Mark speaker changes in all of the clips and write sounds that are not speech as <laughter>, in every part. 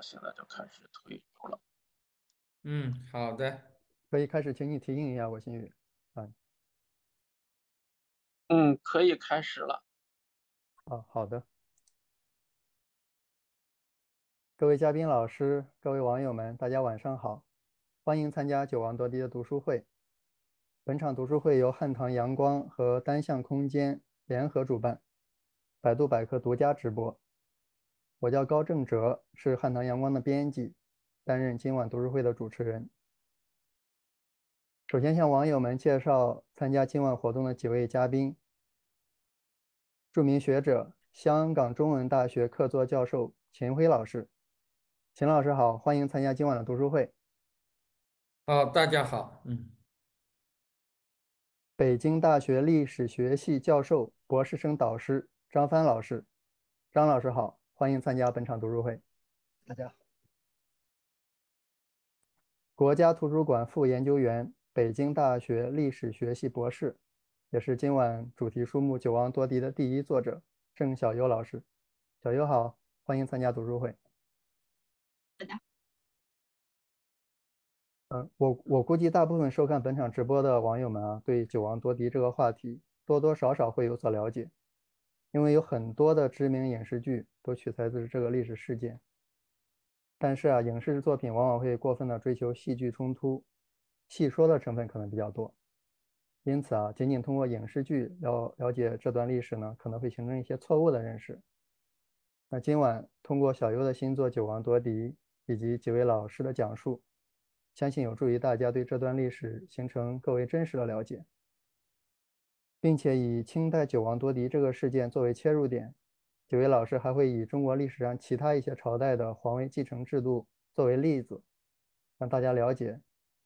Speaker 1: 我现在就开始推出了。
Speaker 2: 嗯，好的，
Speaker 3: 可以开始，请你提醒一下我心宇。啊，
Speaker 1: 嗯，可以开始了。
Speaker 3: 啊，好的。各位嘉宾老师，各位网友们，大家晚上好，欢迎参加九王夺嫡的读书会。本场读书会由汉唐阳光和单向空间联合主办，百度百科独家直播。我叫高正哲，是汉唐阳光的编辑，担任今晚读书会的主持人。首先向网友们介绍参加今晚活动的几位嘉宾：著名学者、香港中文大学客座教授秦晖老师。秦老师好，欢迎参加今晚的读书会。
Speaker 2: 好，大家好。嗯，
Speaker 3: 北京大学历史学系教授、博士生导师张帆老师，张老师好，欢迎参加本场读书会。
Speaker 4: 大家好。
Speaker 3: 国家图书馆副研究员、北京大学历史学系博士，也是今晚主题书目《九王夺嫡》的第一作者郑小优老师。小优好，欢迎参加读书会。大家嗯，我我估计大部分收看本场直播的网友们啊，对九王夺嫡这个话题多多少少会有所了解，因为有很多的知名影视剧都取材自这个历史事件。但是啊，影视作品往往会过分的追求戏剧冲突，戏说的成分可能比较多。因此啊，仅仅通过影视剧了了解这段历史呢，可能会形成一些错误的认识。那今晚通过小优的新作《九王夺嫡》以及几位老师的讲述。相信有助于大家对这段历史形成更为真实的了解，并且以清代九王夺嫡这个事件作为切入点，几位老师还会以中国历史上其他一些朝代的皇位继承制度作为例子，让大家了解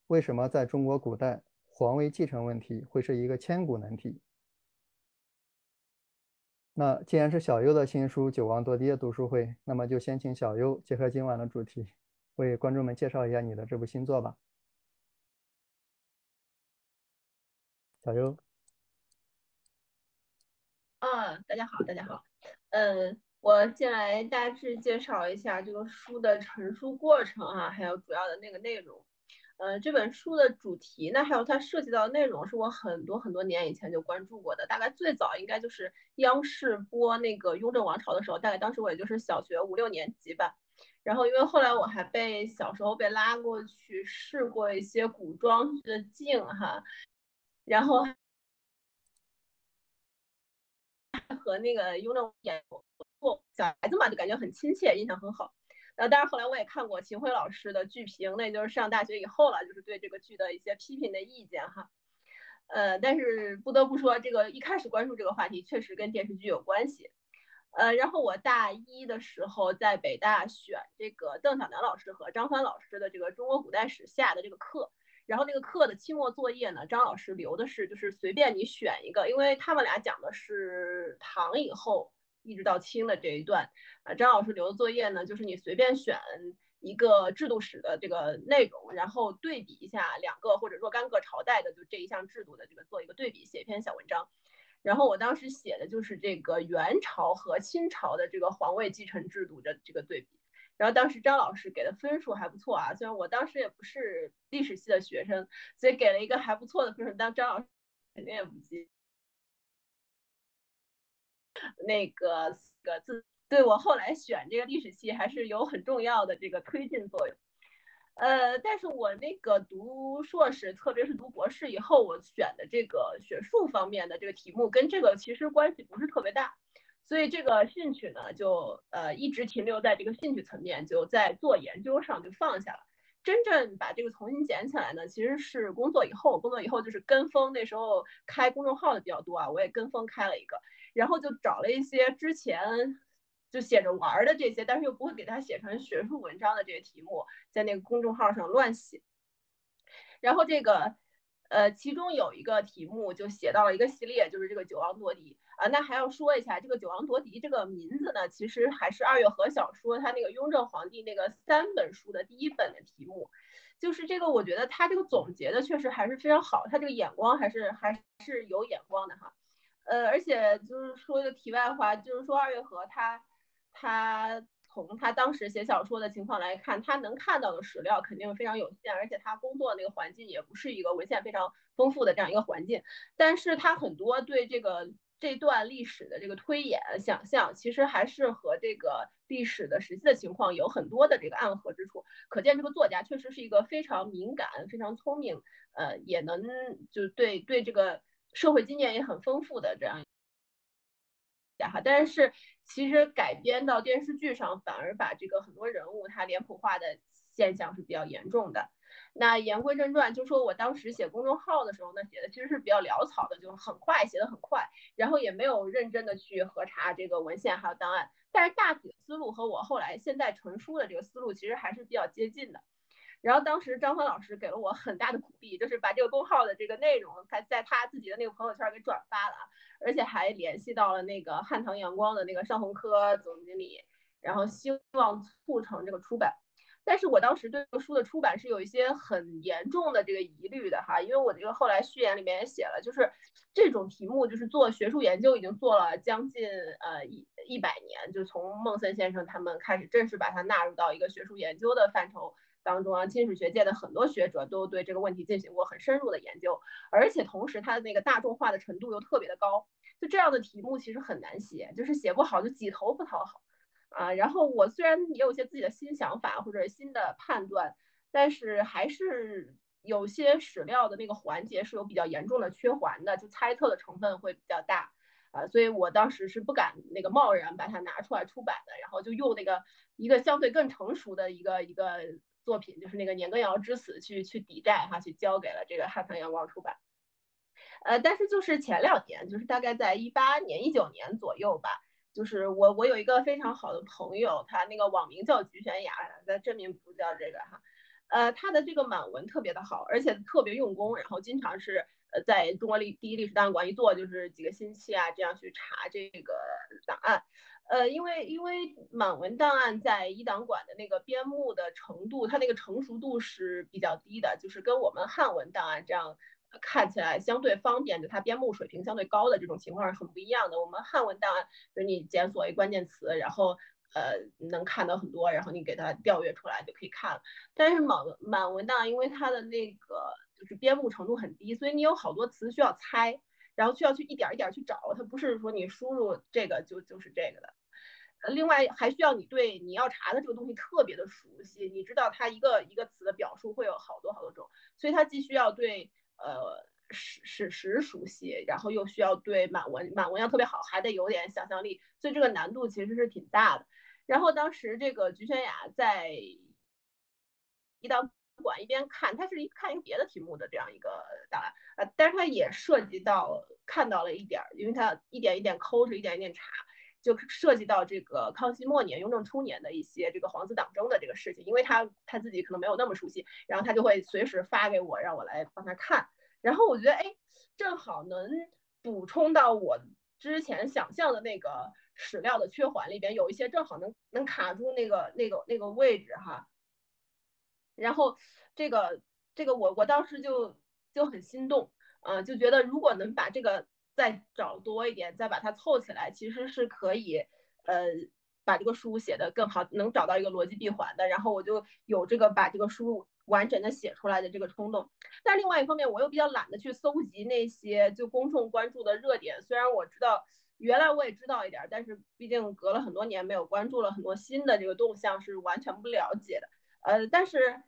Speaker 3: 为什么在中国古代皇位继承问题会是一个千古难题。那既然是小优的新书《九王夺嫡》的读书会，那么就先请小优结合今晚的主题。为观众们介绍一下你的这部新作吧，小优。
Speaker 5: 啊，大家好，大家好。嗯，我先来大致介绍一下这个书的成书过程啊，还有主要的那个内容。嗯，这本书的主题呢，还有它涉及到的内容，是我很多很多年以前就关注过的。大概最早应该就是央视播那个《雍正王朝》的时候，大概当时我也就是小学五六年级吧。然后，因为后来我还被小时候被拉过去试过一些古装的镜哈，然后和那个雍正演过，小孩子嘛就感觉很亲切，印象很好。那，当然后来我也看过秦晖老师的剧评，那就是上大学以后了，就是对这个剧的一些批评的意见哈。呃，但是不得不说，这个一开始关注这个话题确实跟电视剧有关系。呃，然后我大一的时候在北大选这个邓小南老师和张帆老师的这个中国古代史下的这个课，然后那个课的期末作业呢，张老师留的是就是随便你选一个，因为他们俩讲的是唐以后一直到清的这一段，啊，张老师留的作业呢，就是你随便选一个制度史的这个内容，然后对比一下两个或者若干个朝代的就这一项制度的这个做一个对比，写一篇小文章。然后我当时写的就是这个元朝和清朝的这个皇位继承制度的这个对比，然后当时张老师给的分数还不错啊，虽然我当时也不是历史系的学生，所以给了一个还不错的分数，但张老师肯定也不记。那个个字对我后来选这个历史系还是有很重要的这个推进作用。呃，但是我那个读硕士，特别是读博士以后，我选的这个学术方面的这个题目跟这个其实关系不是特别大，所以这个兴趣呢，就呃一直停留在这个兴趣层面，就在做研究上就放下了。真正把这个重新捡起来呢，其实是工作以后，工作以后就是跟风，那时候开公众号的比较多啊，我也跟风开了一个，然后就找了一些之前。就写着玩的这些，但是又不会给他写成学术文章的这些题目，在那个公众号上乱写。然后这个，呃，其中有一个题目就写到了一个系列，就是这个九王夺嫡啊。那还要说一下，这个九王夺嫡这个名字呢，其实还是二月河小说他那个雍正皇帝那个三本书的第一本的题目。就是这个，我觉得他这个总结的确实还是非常好，他这个眼光还是还是有眼光的哈。呃，而且就是说一个题外话，就是说二月河他。他从他当时写小说的情况来看，他能看到的史料肯定非常有限，而且他工作那个环境也不是一个文献非常丰富的这样一个环境。但是他很多对这个这段历史的这个推演想象，其实还是和这个历史的实际的情况有很多的这个暗合之处。可见这个作家确实是一个非常敏感、非常聪明，呃，也能就对对这个社会经验也很丰富的这样。哈，但是其实改编到电视剧上，反而把这个很多人物他脸谱化的现象是比较严重的。那言归正传，就说我当时写公众号的时候呢，写的其实是比较潦草的，就很快写的很快，然后也没有认真的去核查这个文献还有档案。但是大体的思路和我后来现在成书的这个思路其实还是比较接近的。然后当时张帆老师给了我很大的鼓励，就是把这个公号的这个内容，他在他自己的那个朋友圈给转发了，而且还联系到了那个汉唐阳光的那个尚红科总经理，然后希望促成这个出版。但是我当时对这个书的出版是有一些很严重的这个疑虑的哈，因为我这个后来序言里面也写了，就是这种题目就是做学术研究已经做了将近呃一一百年，就从孟森先生他们开始正式把它纳入到一个学术研究的范畴。当中啊，金史学界的很多学者都对这个问题进行过很深入的研究，而且同时它的那个大众化的程度又特别的高，就这样的题目其实很难写，就是写不好就几头不讨好啊。然后我虽然也有些自己的新想法或者新的判断，但是还是有些史料的那个环节是有比较严重的缺环的，就猜测的成分会比较大啊，所以我当时是不敢那个贸然把它拿出来出版的，然后就用那个一个相对更成熟的一个一个。作品就是那个年羹尧之死去去抵债哈，去交给了这个汉唐阳光出版。呃，但是就是前两年，就是大概在一八年、一九年左右吧，就是我我有一个非常好的朋友，他那个网名叫菊玄雅，在真名不叫这个哈。呃，他的这个满文特别的好，而且特别用功，然后经常是呃在中国历第一历史档案馆一坐就是几个星期啊，这样去查这个档案。呃，因为因为满文档案在一档馆的那个编目的程度，它那个成熟度是比较低的，就是跟我们汉文档案这样看起来相对方便，就它编目水平相对高的这种情况是很不一样的。我们汉文档案，就是你检索一关键词，然后呃能看到很多，然后你给它调阅出来就可以看了。但是满满文档案，因为它的那个就是编目程度很低，所以你有好多词需要猜。然后需要去一点一点去找，它不是说你输入这个就就是这个的。呃，另外还需要你对你要查的这个东西特别的熟悉，你知道它一个一个词的表述会有好多好多种，所以它既需要对呃史史实熟悉，然后又需要对满文满文要特别好，还得有点想象力，所以这个难度其实是挺大的。然后当时这个菊玄雅在一档。管一边看，他是一看一个别的题目的这样一个答案，呃，但是他也涉及到看到了一点，因为他一点一点抠着，一点一点查，就涉及到这个康熙末年、雍正初年的一些这个皇子党争的这个事情，因为他他自己可能没有那么熟悉，然后他就会随时发给我，让我来帮他看，然后我觉得哎，正好能补充到我之前想象的那个史料的缺环里边，有一些正好能能卡住那个那个那个位置哈。然后，这个这个我我当时就就很心动，啊，就觉得如果能把这个再找多一点，再把它凑起来，其实是可以，呃，把这个书写的更好，能找到一个逻辑闭环的。然后我就有这个把这个书完整的写出来的这个冲动。但另外一方面，我又比较懒得去搜集那些就公众关注的热点。虽然我知道原来我也知道一点，但是毕竟隔了很多年没有关注了很多新的这个动向，是完全不了解的。呃，但是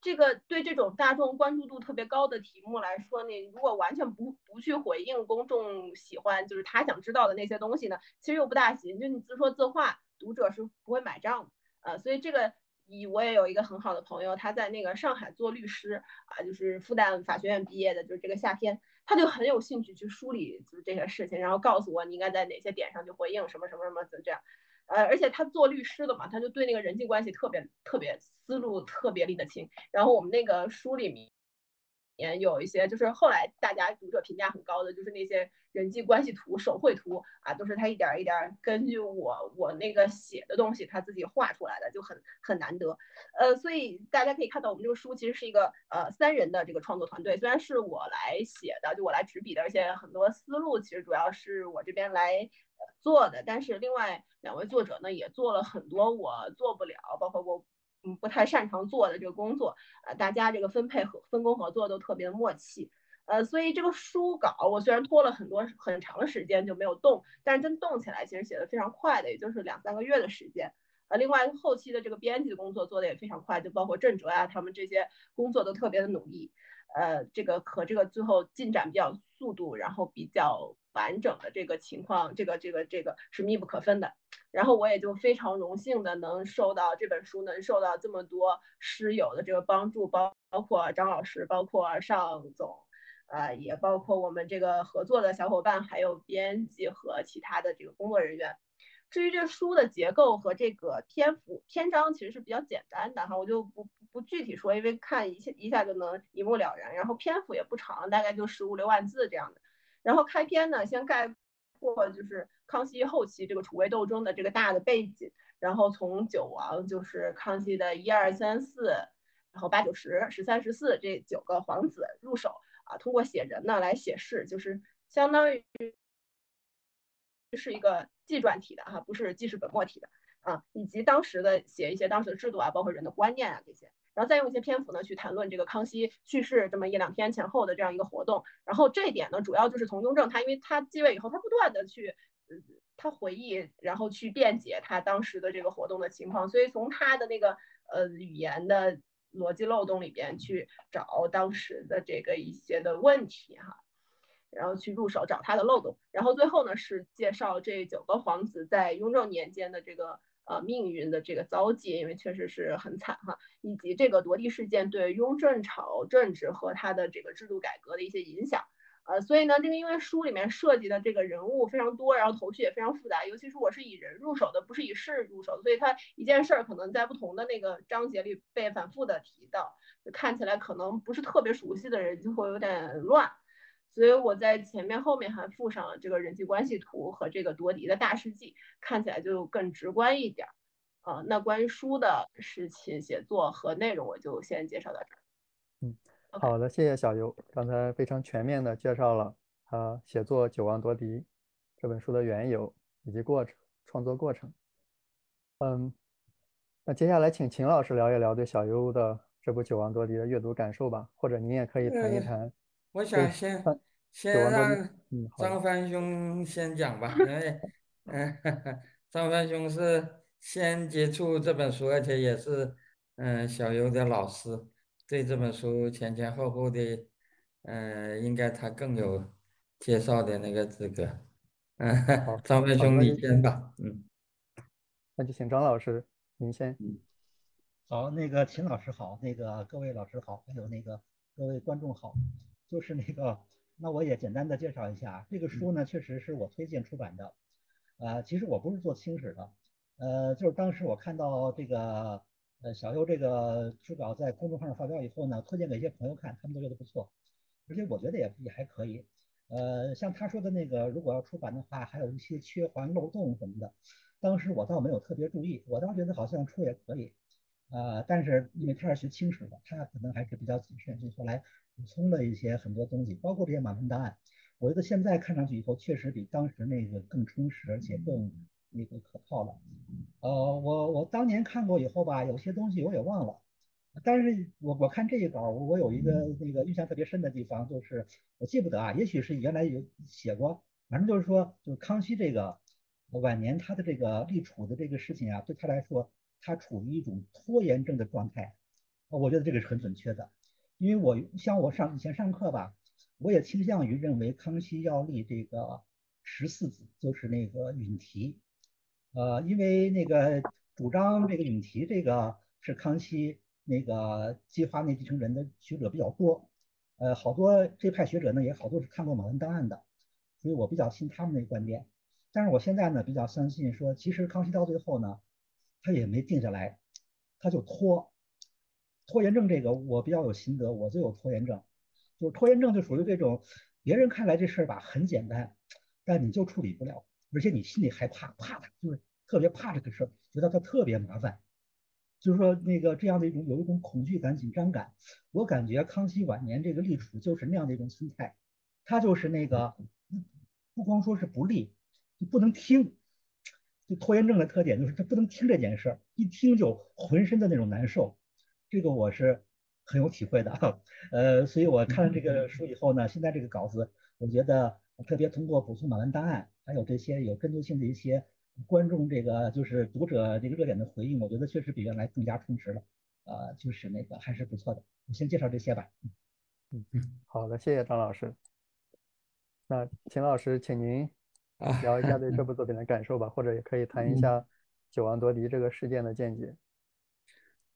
Speaker 5: 这个对这种大众关注度特别高的题目来说，你如果完全不不去回应公众喜欢，就是他想知道的那些东西呢，其实又不大行。就你自说自话，读者是不会买账的。呃，所以这个，以我也有一个很好的朋友，他在那个上海做律师啊，就是复旦法学院毕业的，就是这个夏天，他就很有兴趣去梳理就是这些事情，然后告诉我你应该在哪些点上去回应什么什么什么这样。呃，而且他做律师的嘛，他就对那个人际关系特别特别思路特别理得清。然后我们那个书里面面有一些，就是后来大家读者评价很高的，就是那些人际关系图、手绘图啊，都是他一点一点根据我我那个写的东西，他自己画出来的，就很很难得。呃，所以大家可以看到，我们这个书其实是一个呃三人的这个创作团队，虽然是我来写的，就我来执笔的，而且很多思路其实主要是我这边来做的，但是另外两位作者呢也做了很多我做不了，包括我。嗯，不太擅长做的这个工作，呃，大家这个分配和分工合作都特别的默契，呃，所以这个书稿我虽然拖了很多很长的时间就没有动，但是真动起来其实写的非常快的，也就是两三个月的时间，呃，另外后期的这个编辑的工作做的也非常快，就包括郑哲呀，他们这些工作都特别的努力，呃，这个和这个最后进展比较速度，然后比较完整的这个情况，这个这个这个是密不可分的。然后我也就非常荣幸的能受到这本书能受到这么多师友的这个帮助，包包括张老师，包括尚总，呃，也包括我们这个合作的小伙伴，还有编辑和其他的这个工作人员。至于这书的结构和这个篇幅篇章，其实是比较简单的哈，我就不不具体说，因为看一下一下就能一目了然。然后篇幅也不长，大概就十五六万字这样的。然后开篇呢，先概括就是康熙后期这个储位斗争的这个大的背景，然后从九王就是康熙的一二三四，然后八九十十三十四这九个皇子入手啊，通过写人呢来写事，就是相当于是一个纪传体的哈，不是记事本末体的啊，以及当时的写一些当时的制度啊，包括人的观念啊这些。然后再用一些篇幅呢去谈论这个康熙去世这么一两天前后的这样一个活动，然后这一点呢主要就是从雍正他因为他继位以后他不断的去，他回忆然后去辩解他当时的这个活动的情况，所以从他的那个呃语言的逻辑漏洞里边去找当时的这个一些的问题哈，然后去入手找他的漏洞，然后最后呢是介绍这九个皇子在雍正年间的这个。呃，命运的这个遭际，因为确实是很惨哈，以及这个夺嫡事件对雍正朝政治和他的这个制度改革的一些影响，呃，所以呢，这个因为书里面涉及的这个人物非常多，然后头绪也非常复杂，尤其是我是以人入手的，不是以事入手，所以它一件事儿可能在不同的那个章节里被反复的提到，看起来可能不是特别熟悉的人就会有点乱。所以我在前面后面还附上了这个人际关系图和这个夺嫡的大事记，看起来就更直观一点。啊，那关于书的事情、写作和内容，我就先介绍到这儿。
Speaker 3: 嗯，好的，谢谢小游，刚才非常全面的介绍了他写作《九王夺嫡》这本书的缘由以及过程、创作过程。嗯，那接下来请秦老师聊一聊对小游的这部《九王夺嫡》的阅读感受吧，或者您也可以谈一谈。
Speaker 2: 我想先先让张帆兄先讲吧，因为 <laughs> 嗯，<laughs> 张帆兄是先接触这本书，而且也是嗯小游的老师，对这本书前前后后的嗯，应该他更有介绍的那个资格。嗯，张文兄你先吧，嗯，
Speaker 3: 那就请张老师您先。
Speaker 4: 好，那个秦老师好，那个各位老师好，还有那个各位观众好。就是那个，那我也简单的介绍一下这个书呢，确实是我推荐出版的。呃，其实我不是做清史的，呃，就是当时我看到这个呃小优这个书稿在公众号上发表以后呢，推荐给一些朋友看，他们都觉得不错，而且我觉得也也还可以。呃，像他说的那个，如果要出版的话，还有一些缺环漏洞什么的，当时我倒没有特别注意，我倒觉得好像出也可以。呃，但是因为他是学清史的，他可能还是比较谨慎，所以后来。补充了一些很多东西，包括这些满分档案，我觉得现在看上去以后确实比当时那个更充实，而且更那个可靠了。呃，我我当年看过以后吧，有些东西我也忘了，但是我我看这一稿，我有一个那个印象特别深的地方，就是我记不得啊，也许是原来有写过，反正就是说，就是康熙这个晚年他的这个立储的这个事情啊，对他来说，他处于一种拖延症的状态，我觉得这个是很准确的。因为我像我上以前上课吧，我也倾向于认为康熙要立这个十四子，就是那个允提，呃，因为那个主张这个永琪这个是康熙那个计划内继承人的学者比较多，呃，好多这派学者呢也好多是看过马文档案的，所以我比较信他们那个观点。但是我现在呢比较相信说，其实康熙到最后呢，他也没定下来，他就拖。拖延症这个我比较有心得，我就有拖延症。就是拖延症就属于这种，别人看来这事儿吧很简单，但你就处理不了，而且你心里害怕，怕它，就是特别怕这个事儿，觉得它特别麻烦，就是说那个这样的一种有一种恐惧感、紧张感。我感觉康熙晚年这个立储就是那样的一种心态，他就是那个不光说是不立，就不能听。就拖延症的特点就是他不能听这件事儿，一听就浑身的那种难受，这个我是很有体会的。呃，所以我看了这个书以后呢，现在这个稿子，我觉得特别通过补充马文档案，还有这些有针对性的一些观众这个就是读者这个热点的回应，我觉得确实比原来更加充实了。呃，就是那个还是不错的。我先介绍这些吧。
Speaker 3: 嗯嗯，<laughs> 好的，谢谢张老师。那秦老师，请您。聊一下对这 <laughs> 部作品的感受吧，或者也可以谈一下九王夺嫡这个事件的见解。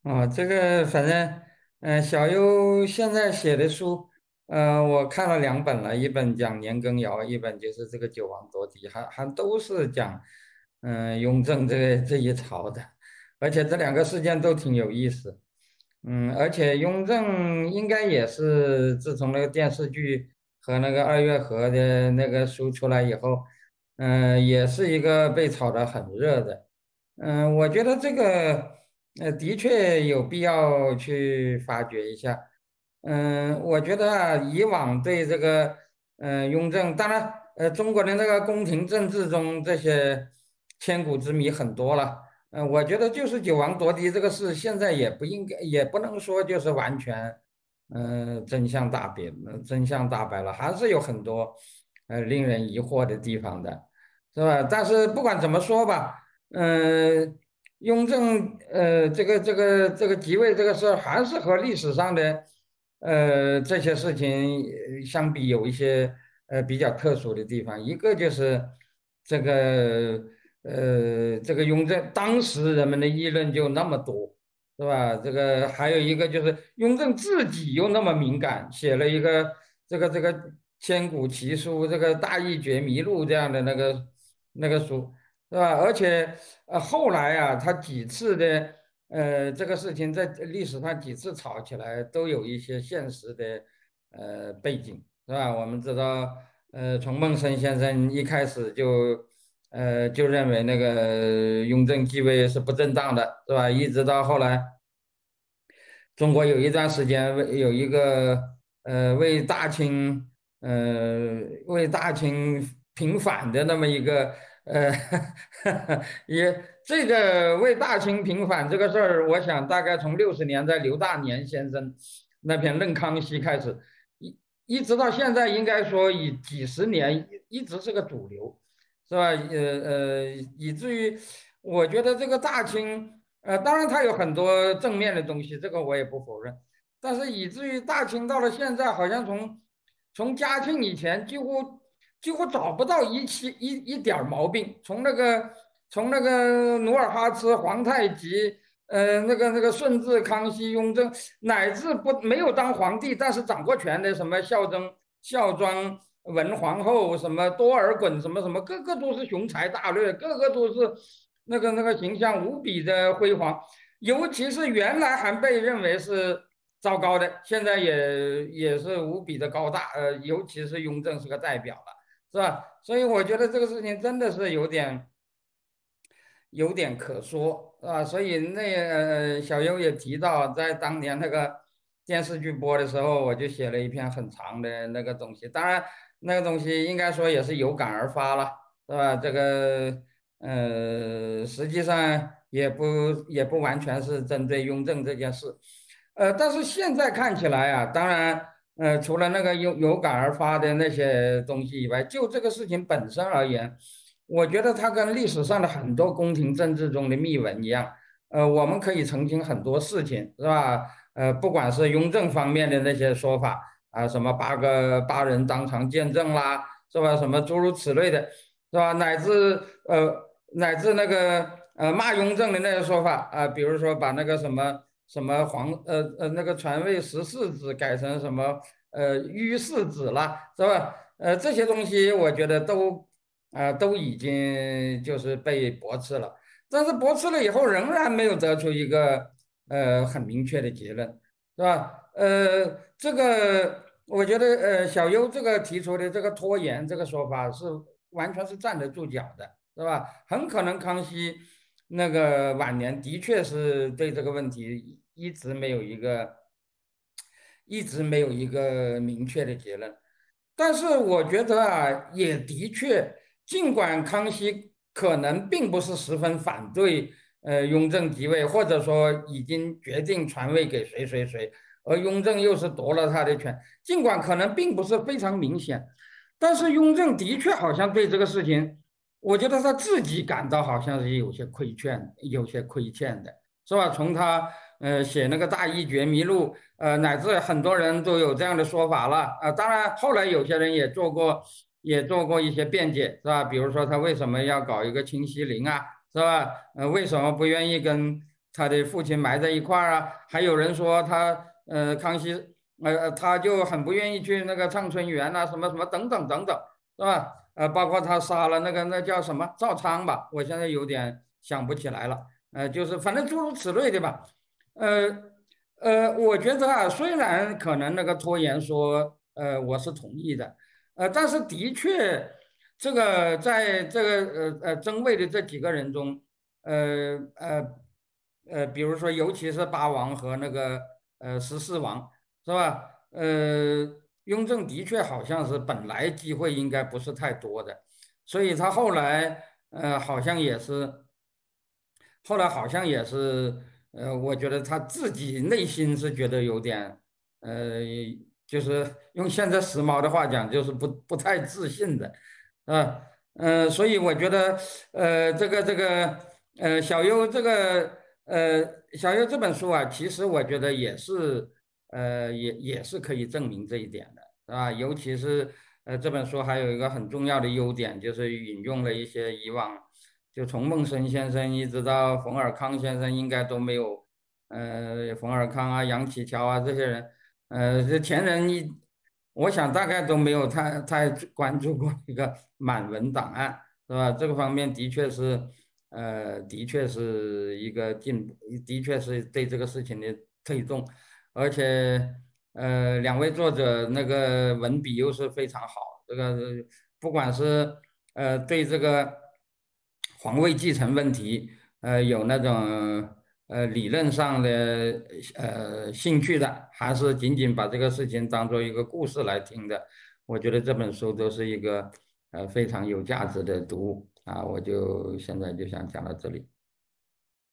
Speaker 2: 啊，这个反正，嗯，小优现在写的书，呃，我看了两本了，一本讲年羹尧，一本就是这个九王夺嫡，还还都是讲，嗯，雍正这这一朝的，而且这两个事件都挺有意思，嗯，而且雍正应该也是自从那个电视剧和那个二月河的那个书出来以后。嗯，也是一个被炒得很热的。嗯，我觉得这个呃的确有必要去发掘一下。嗯，我觉得，以往对这个嗯雍正，当然呃中国的那个宫廷政治中这些千古之谜很多了。嗯，我觉得就是九王夺嫡这个事，现在也不应该，也不能说就是完全嗯真相大白，真相大白了，还是有很多。呃，令人疑惑的地方的，是吧？但是不管怎么说吧，嗯，雍正呃，这个这个这个即位这个事，还是和历史上的呃这些事情相比，有一些呃比较特殊的地方。一个就是这个呃，这个雍正当时人们的议论就那么多，是吧？这个还有一个就是雍正自己又那么敏感，写了一个这个这个。千古奇书，这个《大义觉迷录》这样的那个那个书，是吧？而且呃，后来啊，他几次的呃这个事情在历史上几次吵起来，都有一些现实的呃背景，是吧？我们知道，呃，从孟生先生一开始就呃就认为那个雍正继位是不正当的，是吧？一直到后来，中国有一段时间为有一个呃为大清。呃，为大清平反的那么一个，呃，<laughs> 也这个为大清平反这个事儿，我想大概从六十年代刘大年先生那篇《论康熙》开始，一一直到现在，应该说以几十年一直是个主流，是吧？呃呃，以至于我觉得这个大清，呃，当然它有很多正面的东西，这个我也不否认，但是以至于大清到了现在，好像从从嘉庆以前，几乎几乎找不到一期一一点毛病。从那个从那个努尔哈赤、皇太极，呃，那个那个顺治、康熙、雍正，乃至不没有当皇帝但是掌过权的，什么孝宗、孝庄、文皇后，什么多尔衮，什么什么，个个都是雄才大略，个个都是那个那个形象无比的辉煌。尤其是原来还被认为是。糟糕的，现在也也是无比的高大，呃，尤其是雍正是个代表了，是吧？所以我觉得这个事情真的是有点，有点可说，是吧？所以那呃小优也提到，在当年那个电视剧播的时候，我就写了一篇很长的那个东西。当然，那个东西应该说也是有感而发了，是吧？这个呃，实际上也不也不完全是针对雍正这件事。呃，但是现在看起来啊，当然，呃，除了那个有有感而发的那些东西以外，就这个事情本身而言，我觉得它跟历史上的很多宫廷政治中的秘闻一样，呃，我们可以澄清很多事情，是吧？呃，不管是雍正方面的那些说法啊，什么八个八人当场见证啦，是吧？什么诸如此类的，是吧？乃至呃，乃至那个呃骂雍正的那些说法啊，比如说把那个什么。什么皇呃呃那个传位十四子改成什么呃御四子啦是吧？呃这些东西我觉得都啊都已经就是被驳斥了，但是驳斥了以后仍然没有得出一个呃很明确的结论是吧？呃这个我觉得呃，小优这个提出的这个拖延这个说法是完全是站得住脚的，是吧？很可能康熙那个晚年的确是对这个问题一直没有一个一直没有一个明确的结论。但是我觉得啊，也的确，尽管康熙可能并不是十分反对呃雍正即位，或者说已经决定传位给谁谁谁，而雍正又是夺了他的权，尽管可能并不是非常明显，但是雍正的确好像对这个事情，我觉得他自己感到好像是有些亏欠，有些亏欠的，是吧？从他。呃，写那个大义觉迷录，呃，乃至很多人都有这样的说法了，啊，当然后来有些人也做过，也做过一些辩解，是吧？比如说他为什么要搞一个清西陵啊，是吧？呃，为什么不愿意跟他的父亲埋在一块儿啊？还有人说他，呃，康熙，呃，他就很不愿意去那个畅春园呐，什么什么等等等等，是吧？呃，包括他杀了那个那叫什么赵昌吧，我现在有点想不起来了，呃，就是反正诸如此类的吧。呃呃，我觉得啊，虽然可能那个拖延说，呃，我是同意的，呃，但是的确，这个在这个呃呃争位的这几个人中，呃呃呃，比如说尤其是八王和那个呃十四王，是吧？呃，雍正的确好像是本来机会应该不是太多的，所以他后来呃好像也是，后来好像也是。呃，我觉得他自己内心是觉得有点，呃，就是用现在时髦的话讲，就是不不太自信的，啊，嗯，所以我觉得，呃，这个这个，呃，小优这个，呃，小优这本书啊，其实我觉得也是，呃，也也是可以证明这一点的，是吧？尤其是，呃，这本书还有一个很重要的优点，就是引用了一些以往。就从孟生先生一直到冯尔康先生，应该都没有，呃，冯尔康啊、杨启桥啊这些人，呃，这前人一，我想大概都没有太太关注过一个满文档案，是吧？这个方面的确是，呃，的确是一个进步，的确是对这个事情的推动，而且，呃，两位作者那个文笔又是非常好，这个不管是呃对这个。皇位继承问题，呃，有那种呃理论上的呃兴趣的，还是仅仅把这个事情当做一个故事来听的？我觉得这本书都是一个呃非常有价值的读物啊！我就现在就想讲到这里。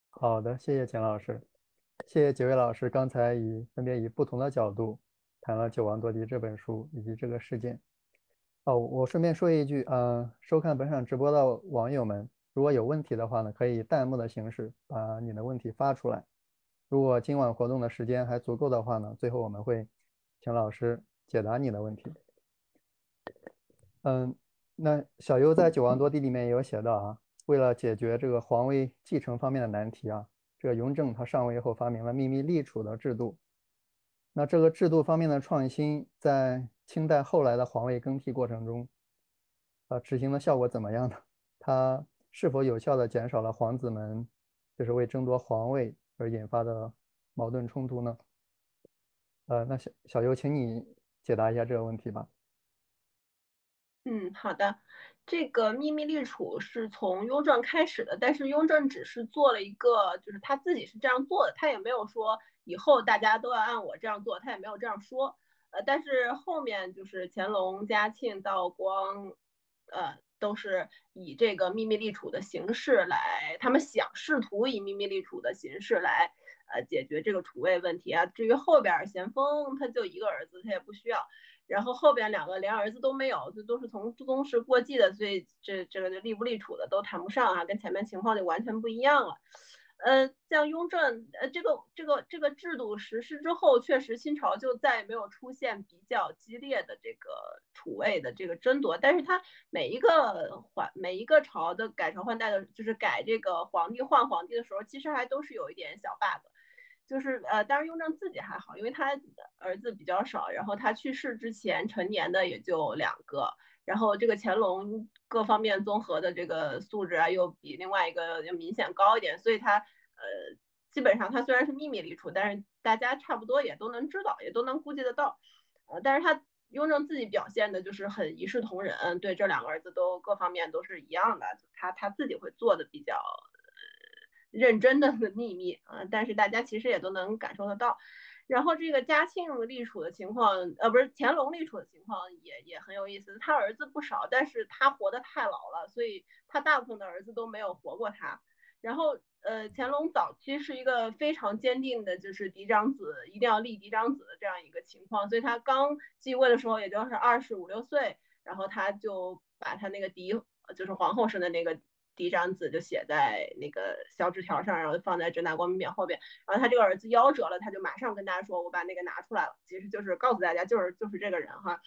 Speaker 3: 好的，谢谢钱老师，谢谢几位老师刚才以分别以不同的角度谈了《九王夺嫡》这本书以及这个事件。哦，我顺便说一句，呃，收看本场直播的网友们。如果有问题的话呢，可以弹幕的形式把你的问题发出来。如果今晚活动的时间还足够的话呢，最后我们会请老师解答你的问题。嗯，那小优在《九王多地》里面也有写到啊，为了解决这个皇位继承方面的难题啊，这个雍正他上位后发明了秘密立储的制度。那这个制度方面的创新，在清代后来的皇位更替过程中，啊，执行的效果怎么样呢？他。是否有效的减少了皇子们就是为争夺皇位而引发的矛盾冲突呢？呃，那小小优，请你解答一下这个问题吧。
Speaker 5: 嗯，好的。这个秘密立储是从雍正开始的，但是雍正只是做了一个，就是他自己是这样做的，他也没有说以后大家都要按我这样做，他也没有这样说。呃，但是后面就是乾隆、嘉庆、道光，呃。都是以这个秘密立储的形式来，他们想试图以秘密立储的形式来，呃，解决这个储位问题啊。至于后边咸丰他就一个儿子，他也不需要，然后后边两个连儿子都没有，就都是从宗室过继的，所以这这个立不立储的都谈不上啊，跟前面情况就完全不一样了。呃，像雍正，呃，这个这个这个制度实施之后，确实清朝就再也没有出现比较激烈的这个储位的这个争夺。但是它每一个换每一个朝的改朝换代的，就是改这个皇帝换皇帝的时候，其实还都是有一点小 bug。就是呃，当然雍正自己还好，因为他儿子比较少，然后他去世之前成年的也就两个，然后这个乾隆各方面综合的这个素质啊，又比另外一个要明显高一点，所以他呃，基本上他虽然是秘密立储，但是大家差不多也都能知道，也都能估计得到。呃，但是他雍正自己表现的就是很一视同仁，对这两个儿子都各方面都是一样的，他他自己会做的比较认真的 <laughs> 秘密啊，但是大家其实也都能感受得到。然后这个嘉庆立储的情况，呃，不是乾隆立储的情况也也很有意思。他儿子不少，但是他活得太老了，所以他大部分的儿子都没有活过他。然后，呃，乾隆早期是一个非常坚定的，就是嫡长子一定要立嫡长子的这样一个情况，所以他刚继位的时候也就是二十五六岁，然后他就把他那个嫡，就是皇后生的那个。嫡长子就写在那个小纸条上，然后放在正大光明匾后边。然后他这个儿子夭折了，他就马上跟大家说：“我把那个拿出来了。”其实就是告诉大家，就是就是这个人哈。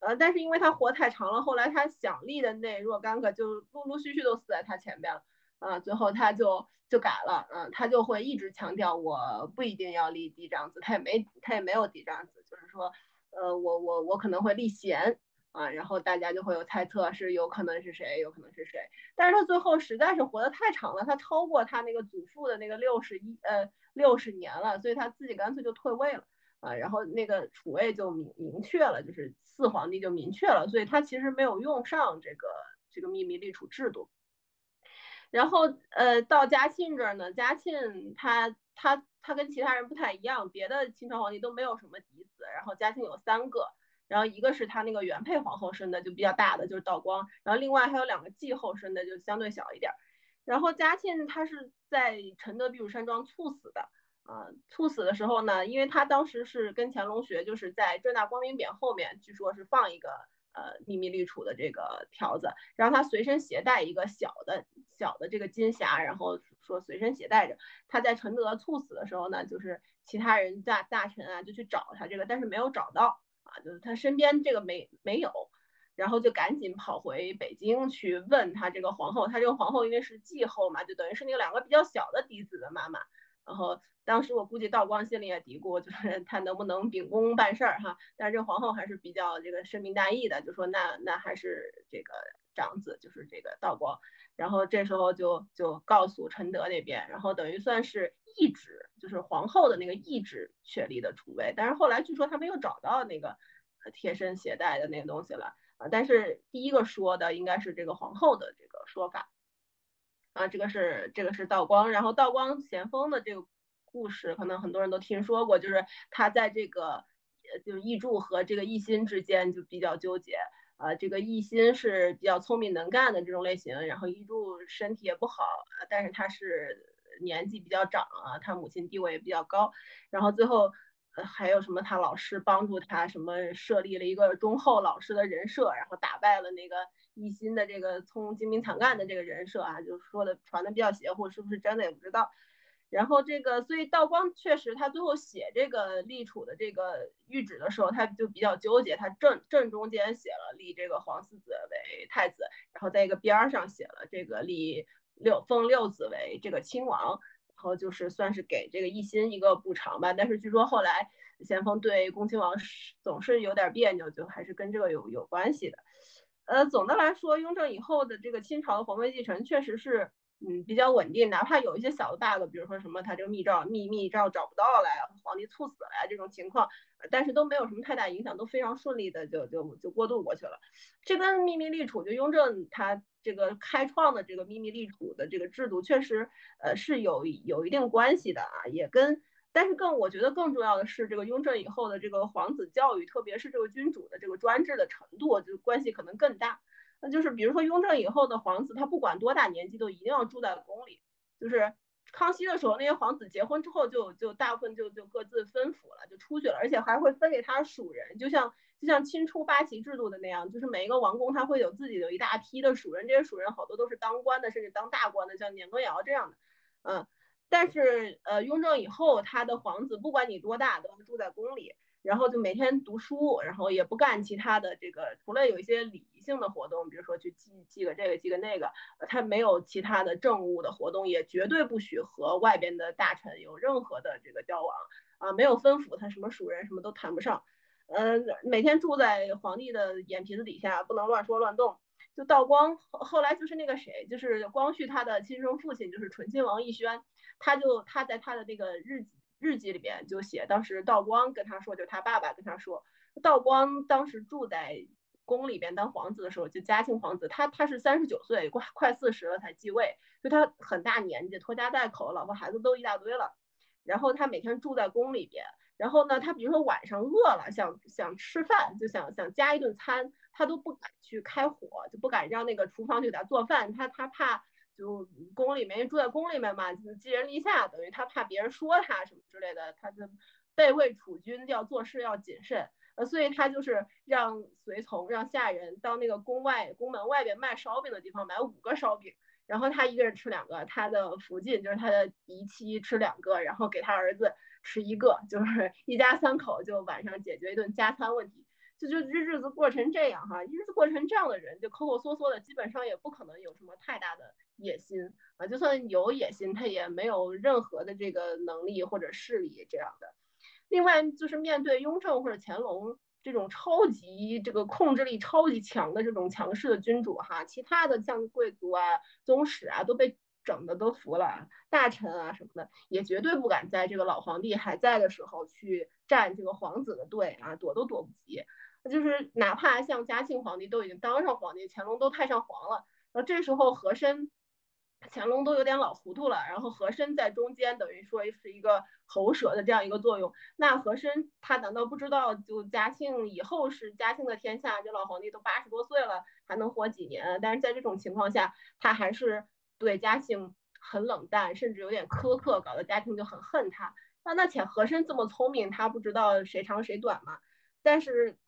Speaker 5: 呃，但是因为他活太长了，后来他想立的那若干个就陆陆续续都死在他前边了。啊，最后他就就改了。嗯，他就会一直强调我不一定要立嫡长子，他也没他也没有嫡长子，就是说，呃，我我我可能会立贤。啊，然后大家就会有猜测，是有可能是谁，有可能是谁。但是他最后实在是活得太长了，他超过他那个祖父的那个六十一呃六十年了，所以他自己干脆就退位了啊。然后那个储位就明明确了，就是四皇帝就明确了，所以他其实没有用上这个这个秘密立储制度。然后呃到嘉庆这儿呢，嘉庆他他他跟其他人不太一样，别的清朝皇帝都没有什么嫡子，然后嘉庆有三个。然后一个是他那个原配皇后生的，就比较大的，就是道光。然后另外还有两个继后生的，就相对小一点。然后嘉庆他是在承德避暑山庄猝死的啊，猝死的时候呢，因为他当时是跟乾隆学，就是在正大光明匾后面，据说是放一个呃秘密立储的这个条子，然后他随身携带一个小的小的这个金匣，然后说随身携带着。他在承德猝死的时候呢，就是其他人大大臣啊就去找他这个，但是没有找到。啊，就是他身边这个没没有，然后就赶紧跑回北京去问他这个皇后，他这个皇后因为是继后嘛，就等于是那个两个比较小的嫡子的妈妈。然后当时我估计道光心里也嘀咕，就是他能不能秉公办事儿哈。但是这皇后还是比较这个深明大义的，就说那那还是这个长子，就是这个道光。然后这时候就就告诉承德那边，然后等于算是懿旨，就是皇后的那个懿旨确立的储位。但是后来据说他们又找到那个贴身携带的那个东西了啊。但是第一个说的应该是这个皇后的这个说法啊。这个是这个是道光，然后道光咸丰的这个故事，可能很多人都听说过，就是他在这个就是奕柱和这个奕欣之间就比较纠结。啊，这个一心是比较聪明能干的这种类型，然后一柱身体也不好，但是他是年纪比较长啊，他母亲地位也比较高，然后最后还有什么他老师帮助他什么设立了一个忠厚老实的人设，然后打败了那个一心的这个聪精明惨干的这个人设啊，就是说的传的比较邪乎，是不是真的也不知道。然后这个，所以道光确实，他最后写这个立储的这个谕旨的时候，他就比较纠结。他正正中间写了立这个皇四子为太子，然后在一个边儿上写了这个立六封六子为这个亲王，然后就是算是给这个奕欣一个补偿吧。但是据说后来咸丰对恭亲王总是有点别扭，就还是跟这个有有关系的。呃，总的来说，雍正以后的这个清朝的皇位继承确实是。嗯，比较稳定，哪怕有一些小的 bug，比如说什么他这个密诏秘密诏找不到了呀，皇帝猝死了呀这种情况，但是都没有什么太大影响，都非常顺利的就就就过渡过去了。这跟秘密立储就雍正他这个开创的这个秘密立储的这个制度，确实呃是有有一定关系的啊，也跟但是更我觉得更重要的是这个雍正以后的这个皇子教育，特别是这个君主的这个专制的程度，就关系可能更大。那就是比如说雍正以后的皇子，他不管多大年纪，都一定要住在宫里。就是康熙的时候，那些皇子结婚之后，就就大部分就就各自分府了，就出去了，而且还会分给他属人，就像就像清初八旗制度的那样，就是每一个王公他会有自己的一大批的属人，这些属人好多都是当官的，甚至当大官的，像年羹尧这样的。嗯，但是呃，雍正以后他的皇子，不管你多大，都住在宫里。然后就每天读书，然后也不干其他的这个，除了有一些礼性的活动，比如说去记记个这个记个那个，他没有其他的政务的活动，也绝对不许和外边的大臣有任何的这个交往啊，没有分府，他什么属人什么都谈不上，嗯，每天住在皇帝的眼皮子底下，不能乱说乱动。就道光后来就是那个谁，就是光绪他的亲生父亲，就是醇亲王奕轩，他就他在他的那个日记。日记里边就写，当时道光跟他说，就他爸爸跟他说，道光当时住在宫里边当皇子的时候，就嘉庆皇子，他他是三十九岁，快快四十了才继位，就他很大年纪，拖家带口，老婆孩子都一大堆了。然后他每天住在宫里边，然后呢，他比如说晚上饿了，想想吃饭，就想想加一顿餐，他都不敢去开火，就不敢让那个厨房去给他做饭，他他怕就宫里面住在宫里面嘛，寄人篱下，等于他怕别人说他什么之类的，他就备位储君要做事要谨慎，呃，所以他就是让随从让下人到那个宫外宫门外边卖烧饼的地方买五个烧饼。然后他一个人吃两个，他的福晋就是他的姨妻吃两个，然后给他儿子吃一个，就是一家三口就晚上解决一顿加餐问题，就就日日子过成这样哈，日子过成这样的人就抠抠缩缩的，基本上也不可能有什么太大的野心啊，就算有野心，他也没有任何的这个能力或者势力这样的。另外就是面对雍正或者乾隆。这种超级这个控制力超级强的这种强势的君主哈，其他的像贵族啊、宗室啊都被整的都服了，大臣啊什么的也绝对不敢在这个老皇帝还在的时候去站这个皇子的队啊，躲都躲不及。就是哪怕像嘉庆皇帝都已经当上皇帝，乾隆都太上皇了，然后这时候和珅。乾隆都有点老糊涂了，然后和珅在中间等于说是一个喉舌的这样一个作用。那和珅他难道不知道，就嘉庆以后是嘉庆的天下，这老皇帝都八十多岁了，还能活几年？但是在这种情况下，他还是对嘉庆很冷淡，甚至有点苛刻，搞得嘉庆就很恨他。那那且和珅这么聪明，他不知道谁长谁短嘛？但是，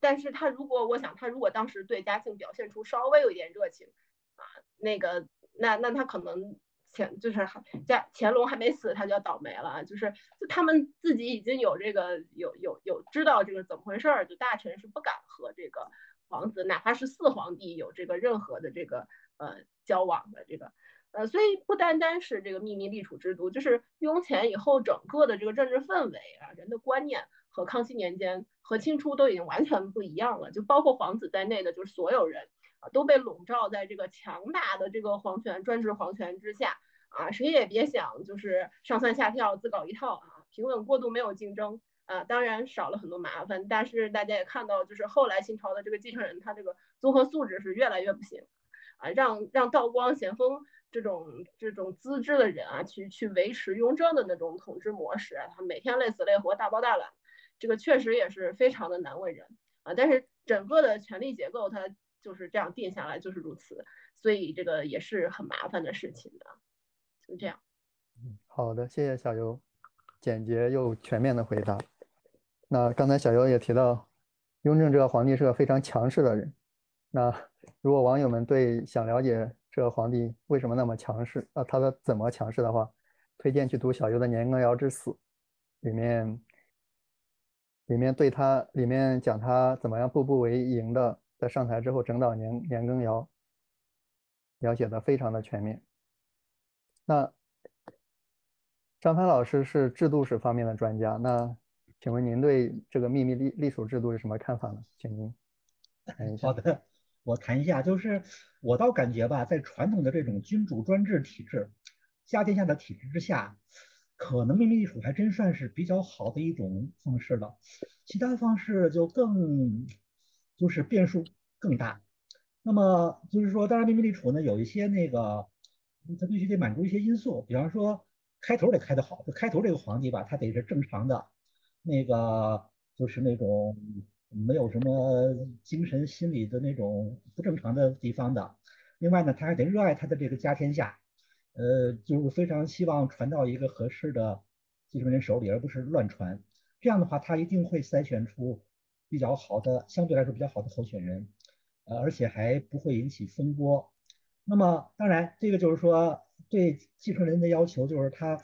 Speaker 5: 但是他如果我想，他如果当时对嘉庆表现出稍微有一点热情啊，那个。那那他可能乾就是在乾隆还没死，他就要倒霉了。就是就他们自己已经有这个有有有知道这个怎么回事儿，就大臣是不敢和这个皇子，哪怕是四皇帝有这个任何的这个呃交往的这个呃，所以不单单是这个秘密立储制度，就是雍乾以后整个的这个政治氛围啊，人的观念和康熙年间和清初都已经完全不一样了，就包括皇子在内的，就是所有人。啊，都被笼罩在这个强大的这个皇权专制皇权之下。啊，谁也别想就是上蹿下跳自搞一套啊，平稳过渡没有竞争。啊，当然少了很多麻烦，但是大家也看到，就是后来新朝的这个继承人，他这个综合素质是越来越不行。啊，让让道光、咸丰这种这种资质的人啊，去去维持雍正的那种统治模式，他每天累死累活、大包大揽，这个确实也是非常的难为人。啊，但是整个的权力结构它。就是这样定下来，就是如此，所以这个也是很麻烦的事情的，就这样。
Speaker 3: 嗯，好的，谢谢小优，简洁又全面的回答。那刚才小优也提到，雍正这个皇帝是个非常强势的人。那如果网友们对想了解这个皇帝为什么那么强势啊，他的怎么强势的话，推荐去读小优的《年羹尧之死》，里面里面对他里面讲他怎么样步步为营的。在上台之后，整导年年羹尧了解的非常的全面。那张帆老师是制度史方面的专家，那请问您对这个秘密立立储制度有什么看法呢？请您谈一下。
Speaker 4: 好的，我谈一下，就是我倒感觉吧，在传统的这种君主专制体制、家天下的体制之下，可能秘密立储还真算是比较好的一种方式了。其他方式就更。就是变数更大，那么就是说，当然秘密立储呢有一些那个，他必须得满足一些因素，比方说开头得开得好，就开头这个皇帝吧，他得是正常的，那个就是那种没有什么精神心理的那种不正常的地方的。另外呢，他还得热爱他的这个家天下，呃，就是非常希望传到一个合适的继承人手里，而不是乱传。这样的话，他一定会筛选出。比较好的，相对来说比较好的候选人，呃，而且还不会引起风波。那么，当然，这个就是说，对继承人的要求就是他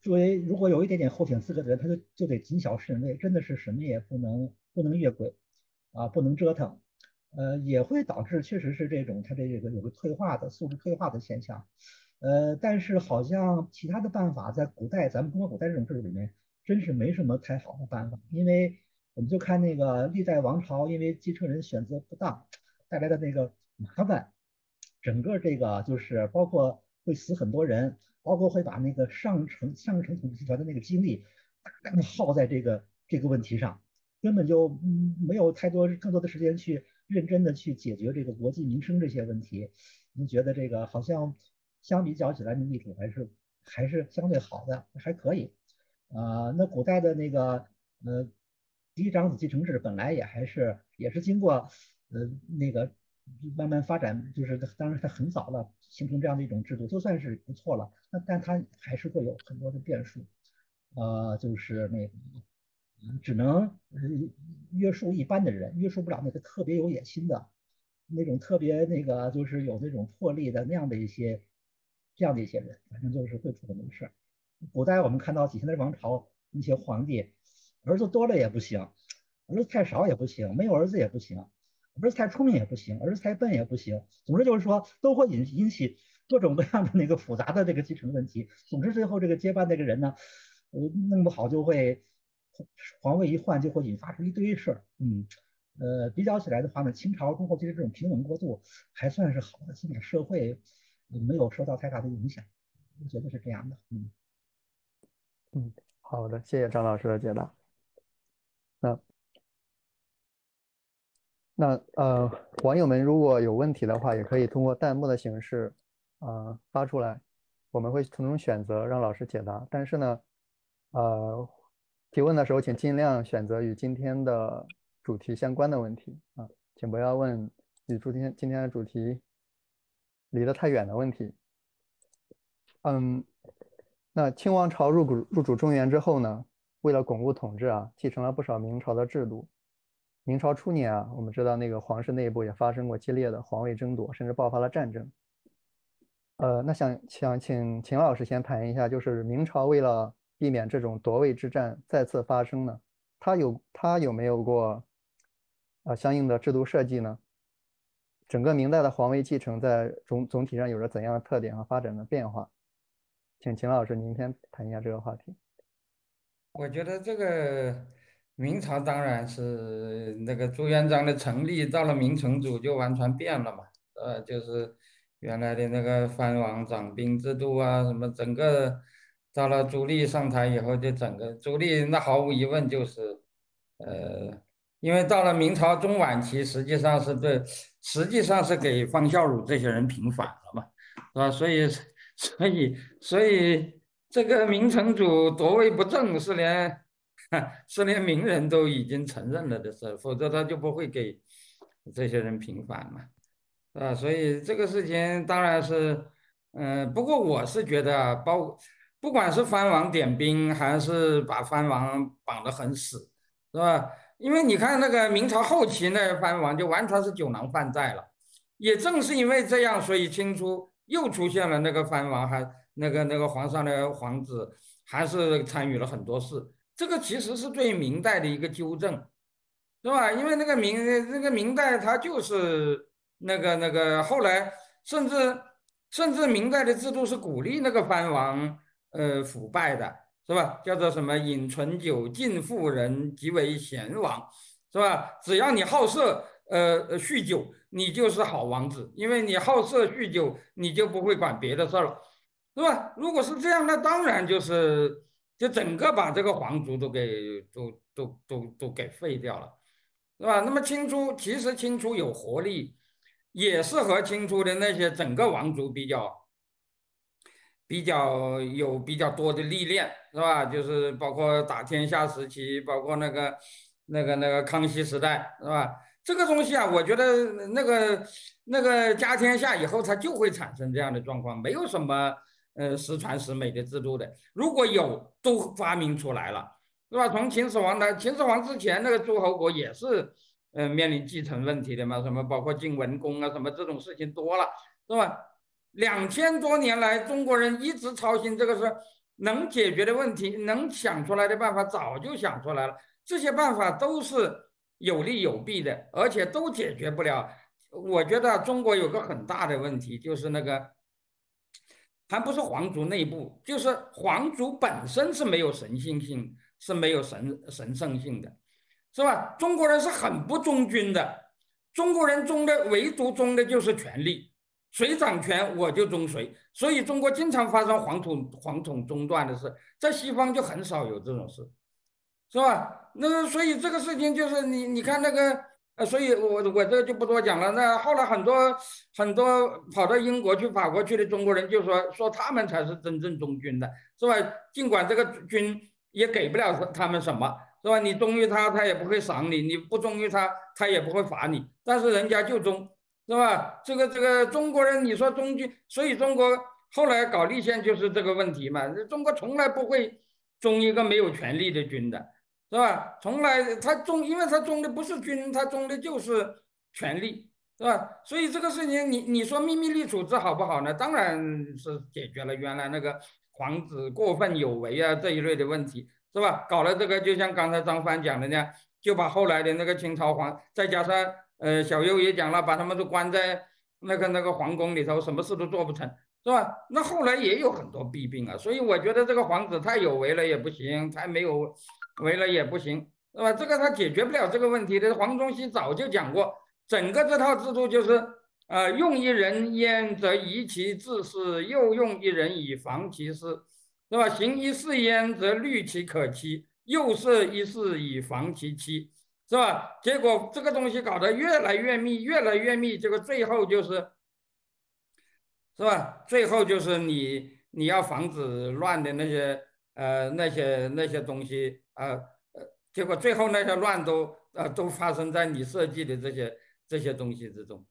Speaker 4: 作为如果有一点点候选资格的人，他就就得谨小慎微，真的是什么也不能不能越轨啊，不能折腾，呃，也会导致确实是这种他这个有个退化的素质退化的现象。呃，但是好像其他的办法在古代，咱们中国古代这种制度里面。真是没什么太好的办法，因为我们就看那个历代王朝，因为继承人选择不当带来的那个麻烦，整个这个就是包括会死很多人，包括会把那个上层上层统治集团的那个精力大量耗在这个这个问题上，根本就没有太多更多的时间去认真的去解决这个国计民生这些问题。您觉得这个好像相比较起来，命地主还是还是相对好的，还可以。啊，那古代的那个呃嫡长子继承制本来也还是也是经过呃那个慢慢发展，就是当然它很早了形成这样的一种制度，就算是不错了，那但它还是会有很多的变数。呃，就是那个，只能呃约束一般的人，约束不了那个特别有野心的，那种特别那个就是有那种魄力的那样的一些，这样的一些人，反正就是会出很多事儿。古代我们看到几千的王朝那些皇帝，儿子多了也不行，儿子太少也不行，没有儿子也不行，儿子太聪明也不行，儿子太笨也不行，总之就是说都会引引起各种各样的那个复杂的这个继承问题。总之最后这个接班那个人呢？呃，弄不好就会皇位一换，就会引发出一堆事儿。嗯，呃，比较起来的话呢，清朝中后期的这种平稳过渡还算是好的，基本社会没有受到太大的影响。我觉得是这样的。嗯，
Speaker 3: 嗯，好的，谢谢张老师的解答。那那呃，网友们如果有问题的话，也可以通过弹幕的形式啊发出来，我们会从中选择让老师解答。但是呢。呃，提问的时候请尽量选择与今天的主题相关的问题啊，请不要问与今天今天的主题离得太远的问题。嗯，那清王朝入主入主中原之后呢，为了巩固统治啊，继承了不少明朝的制度。明朝初年啊，我们知道那个皇室内部也发生过激烈的皇位争夺，甚至爆发了战争。呃，那想想请秦老师先谈一下，就是明朝为了避免这种夺位之战再次发生呢？他有他有没有过啊相应的制度设计呢？整个明代的皇位继承在总总体上有着怎样的特点和发展的变化？请秦老师您先谈一下这个话题。
Speaker 2: 我觉得这个明朝当然是那个朱元璋的成立，到了明成祖就完全变了嘛。呃，就是原来的那个藩王掌兵制度啊，什么整个。到了朱棣上台以后，就整个朱棣那毫无疑问就是，呃，因为到了明朝中晚期，实际上是对，实际上是给方孝孺这些人平反了嘛，是吧？所以，<laughs> 所以，所以这个明成祖夺位不正是连，<laughs> 是连名人都已经承认了的事，否则他就不会给这些人平反嘛，啊，所以这个事情当然是，嗯，不过我是觉得啊包。不管是藩王点兵，还是把藩王绑得很死，是吧？因为你看那个明朝后期那藩王就完全是酒囊饭袋了。也正是因为这样，所以清初又出现了那个藩王，还那个那个皇上的皇子，还是参与了很多事。这个其实是对明代的一个纠正，是吧？因为那个明那个明代他就是那个那个后来甚至甚至明代的制度是鼓励那个藩王。呃，腐败的是吧？叫做什么？饮醇酒，尽妇人，即为贤王，是吧？只要你好色，呃，酗酒，你就是好王子，因为你好色酗酒，你就不会管别的事儿了，是吧？如果是这样，那当然就是就整个把这个皇族都给都都都都给废掉了，是吧？那么清初其实清初有活力，也是和清初的那些整个王族比较。比较有比较多的历练，是吧？就是包括打天下时期，包括那个、那个、那个康熙时代，是吧？这个东西啊，我觉得那个、那个家天下以后，它就会产生这样的状况，没有什么呃十全十美的制度的。如果有，都发明出来了，是吧？从秦始皇的秦始皇之前，那个诸侯国也是呃面临继承问题的嘛，什么包括晋文公啊，什么这种事情多了，是吧？两千多年来，中国人一直操心这个事，能解决的问题，能想出来的办法早就想出来了。这些办法都是有利有弊的，而且都解决不了。我觉得中国有个很大的问题，就是那个，还不是皇族内部，就是皇族本身是没有神性性，是没有神神圣性的，是吧？中国人是很不忠君的，中国人忠的唯独忠的就是权力。谁掌权我就忠谁，所以中国经常发生皇统皇统中断的事，在西方就很少有这种事，是吧？那所以这个事情就是你你看那个呃，所以我我这就不多讲了。那后来很多很多跑到英国去、法国去的中国人就说说他们才是真正忠君的，是吧？尽管这个君也给不了他们什么，是吧？你忠于他，他也不会赏你；你不忠于他，他也不会罚你。但是人家就忠，是吧？这个这个中国人，你说忠君，所以中国后来搞立宪就是这个问题嘛。中国从来不会忠一个没有权利的君的。是吧？从来他忠，因为他忠的不是君，他忠的就是权力，是吧？所以这个事情，你你说秘密立处置好不好呢？当然是解决了原来那个皇子过分有为啊这一类的问题，是吧？搞了这个，就像刚才张帆讲的那样，就把后来的那个清朝皇，再加上呃小优也讲了，把他们都关在那个那个皇宫里头，什么事都做不成，是吧？那后来也有很多弊病啊，所以我觉得这个皇子太有为了也不行，太没有。为了也不行，是吧？这个他解决不了这个问题的。黄宗羲早就讲过，整个这套制度就是，呃，用一人焉则移其自私，又用一人以防其私，是吧？行一事焉则虑其可欺，又设一事以防其欺，是吧？结果这个东西搞得越来越密，越来越密，结果最后就是，是吧？最后就是你你要防止乱的那些呃那些那些东西。啊呃，结果最后那些乱都呃都发生在你设计的这些这些东西之中，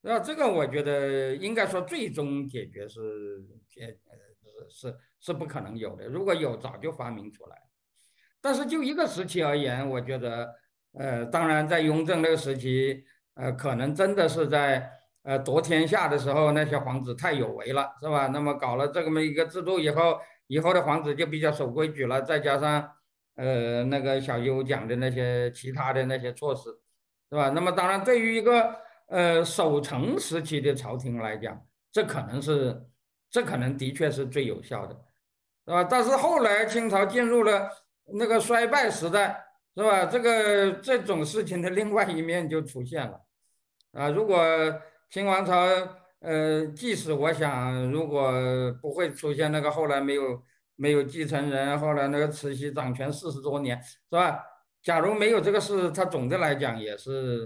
Speaker 2: 那这个我觉得应该说最终解决是解呃是是不可能有的，如果有早就发明出来。但是就一个时期而言，我觉得呃当然在雍正那个时期，呃可能真的是在呃夺天下的时候，那些皇子太有为了，是吧？那么搞了这么一个制度以后，以后的皇子就比较守规矩了，再加上。呃，那个小优讲的那些其他的那些措施，是吧？那么当然，对于一个呃守成时期的朝廷来讲，这可能是，这可能的确是最有效的，是吧？但是后来清朝进入了那个衰败时代，是吧？这个这种事情的另外一面就出现了，啊，如果清王朝，呃，即使我想，如果不会出现那个后来没有。没有继承人，后来那个慈禧掌权四十多年，是吧？假如没有这个事，他总的来讲也是，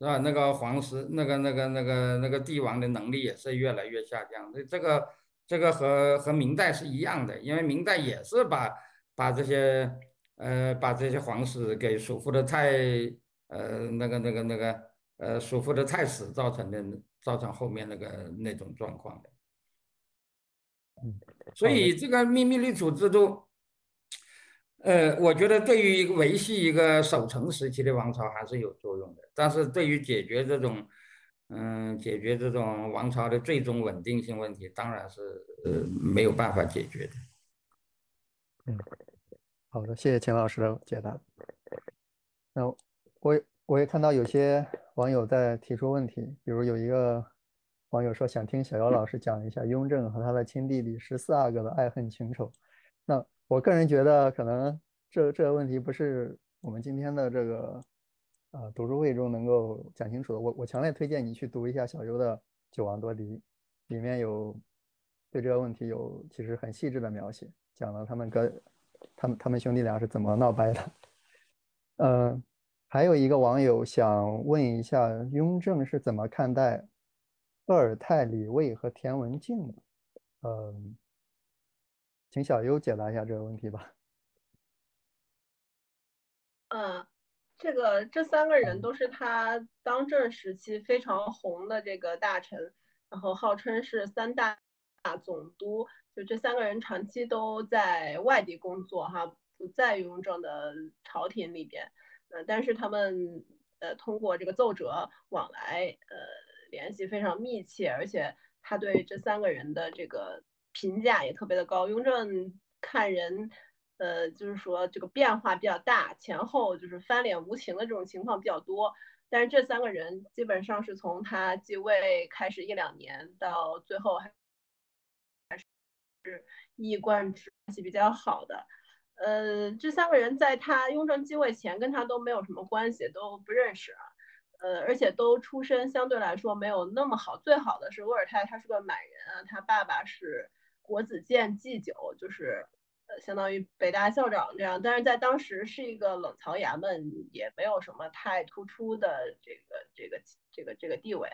Speaker 2: 是吧？那个皇室，那个那个那个那个帝王的能力也是越来越下降。这这个这个和和明代是一样的，因为明代也是把把这些呃把这些皇室给束缚的太呃那个那个那个呃束缚的太死，造成的造成后面那个那种状况的。
Speaker 3: 嗯。
Speaker 2: 所以这个秘密立储制度，呃，我觉得对于维系一个守成时期的王朝还是有作用的，但是对于解决这种，嗯，解决这种王朝的最终稳定性问题，当然是呃没有办法解决的。
Speaker 3: 嗯，好的，谢谢秦老师的解答。那我我也看到有些网友在提出问题，比如有一个。网友说想听小姚老师讲一下雍正和他的亲弟弟十四阿哥的爱恨情仇。那我个人觉得，可能这这个问题不是我们今天的这个呃读书会中能够讲清楚的。我我强烈推荐你去读一下小优的《九王夺嫡》，里面有对这个问题有其实很细致的描写，讲了他们哥他们他们兄弟俩是怎么闹掰的。嗯，还有一个网友想问一下，雍正是怎么看待？鄂尔泰、李卫和田文镜，嗯，请小优解答一下这个问题吧。
Speaker 5: 嗯，这个这三个人都是他当政时期非常红的这个大臣，然后号称是三大总督。就这三个人长期都在外地工作，哈，不在雍正的朝廷里边。呃，但是他们呃通过这个奏折往来，呃。联系非常密切，而且他对这三个人的这个评价也特别的高。雍正看人，呃，就是说这个变化比较大，前后就是翻脸无情的这种情况比较多。但是这三个人基本上是从他继位开始一两年到最后还还是一贯关系比较好的。呃，这三个人在他雍正继位前跟他都没有什么关系，都不认识。呃，而且都出身相对来说没有那么好。最好的是沃尔泰，他是个满人啊，他爸爸是国子监祭酒，就是呃，相当于北大校长这样，但是在当时是一个冷藏衙门，也没有什么太突出的这个这个这个这个地位，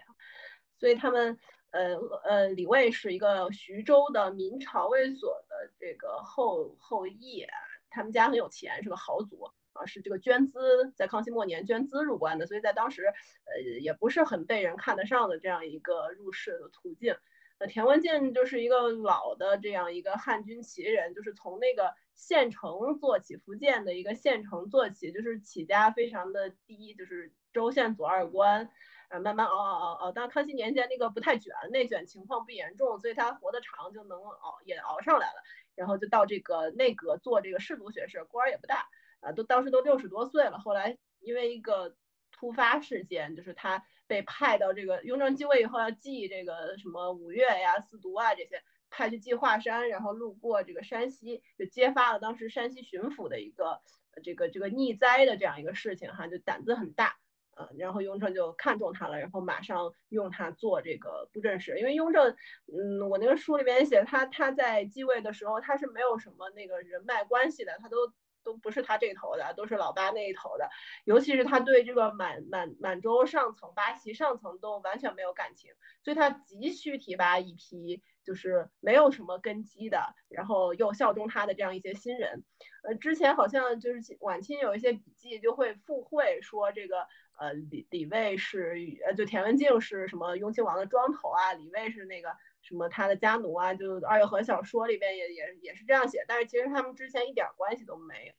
Speaker 5: 所以他们呃呃李卫是一个徐州的明朝卫所的这个后后裔，他们家很有钱，是个豪族啊，是这个捐资，在康熙末年捐资入关的，所以在当时呃也不是很被人看得上的这样一个入仕的途径。那，田文镜就是一个老的这样一个汉军旗人，就是从那个县城做起，福建的一个县城做起，就是起家非常的低，就是州县左二官，呃，慢慢熬熬熬熬，但康熙年间那个不太卷，内卷情况不严重，所以他活得长，就能熬也熬上来了，然后就到这个内阁做这个侍读学士，官儿也不大，啊，都当时都六十多岁了，后来因为一个突发事件，就是他。被派到这个雍正继位以后，要记这个什么五岳呀、四渎啊这些，派去记华山，然后路过这个山西，就揭发了当时山西巡抚的一个这个这个逆灾的这样一个事情哈，就胆子很大，呃，然后雍正就看中他了，然后马上用他做这个布政使，因为雍正，嗯，我那个书里面写他他在继位的时候，他是没有什么那个人脉关系的，他都。都不是他这头的，都是老八那一头的。尤其是他对这个满满满洲上层、八旗上层都完全没有感情，所以他急需提拔一批就是没有什么根基的，然后又效忠他的这样一些新人。呃，之前好像就是晚清有一些笔记就会附会说这个呃李李卫是呃就田文镜是什么雍亲王的庄头啊，李卫是那个。什么他的家奴啊，就二月河小说里边也也也是这样写，但是其实他们之前一点关系都没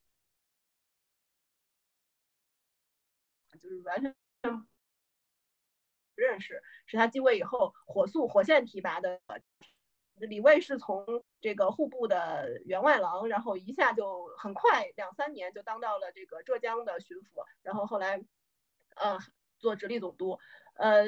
Speaker 5: 有，就是完全不认识，是他继位以后火速火线提拔的。李卫是从这个户部的员外郎，然后一下就很快两三年就当到了这个浙江的巡抚，然后后来，呃，做直隶总督，呃。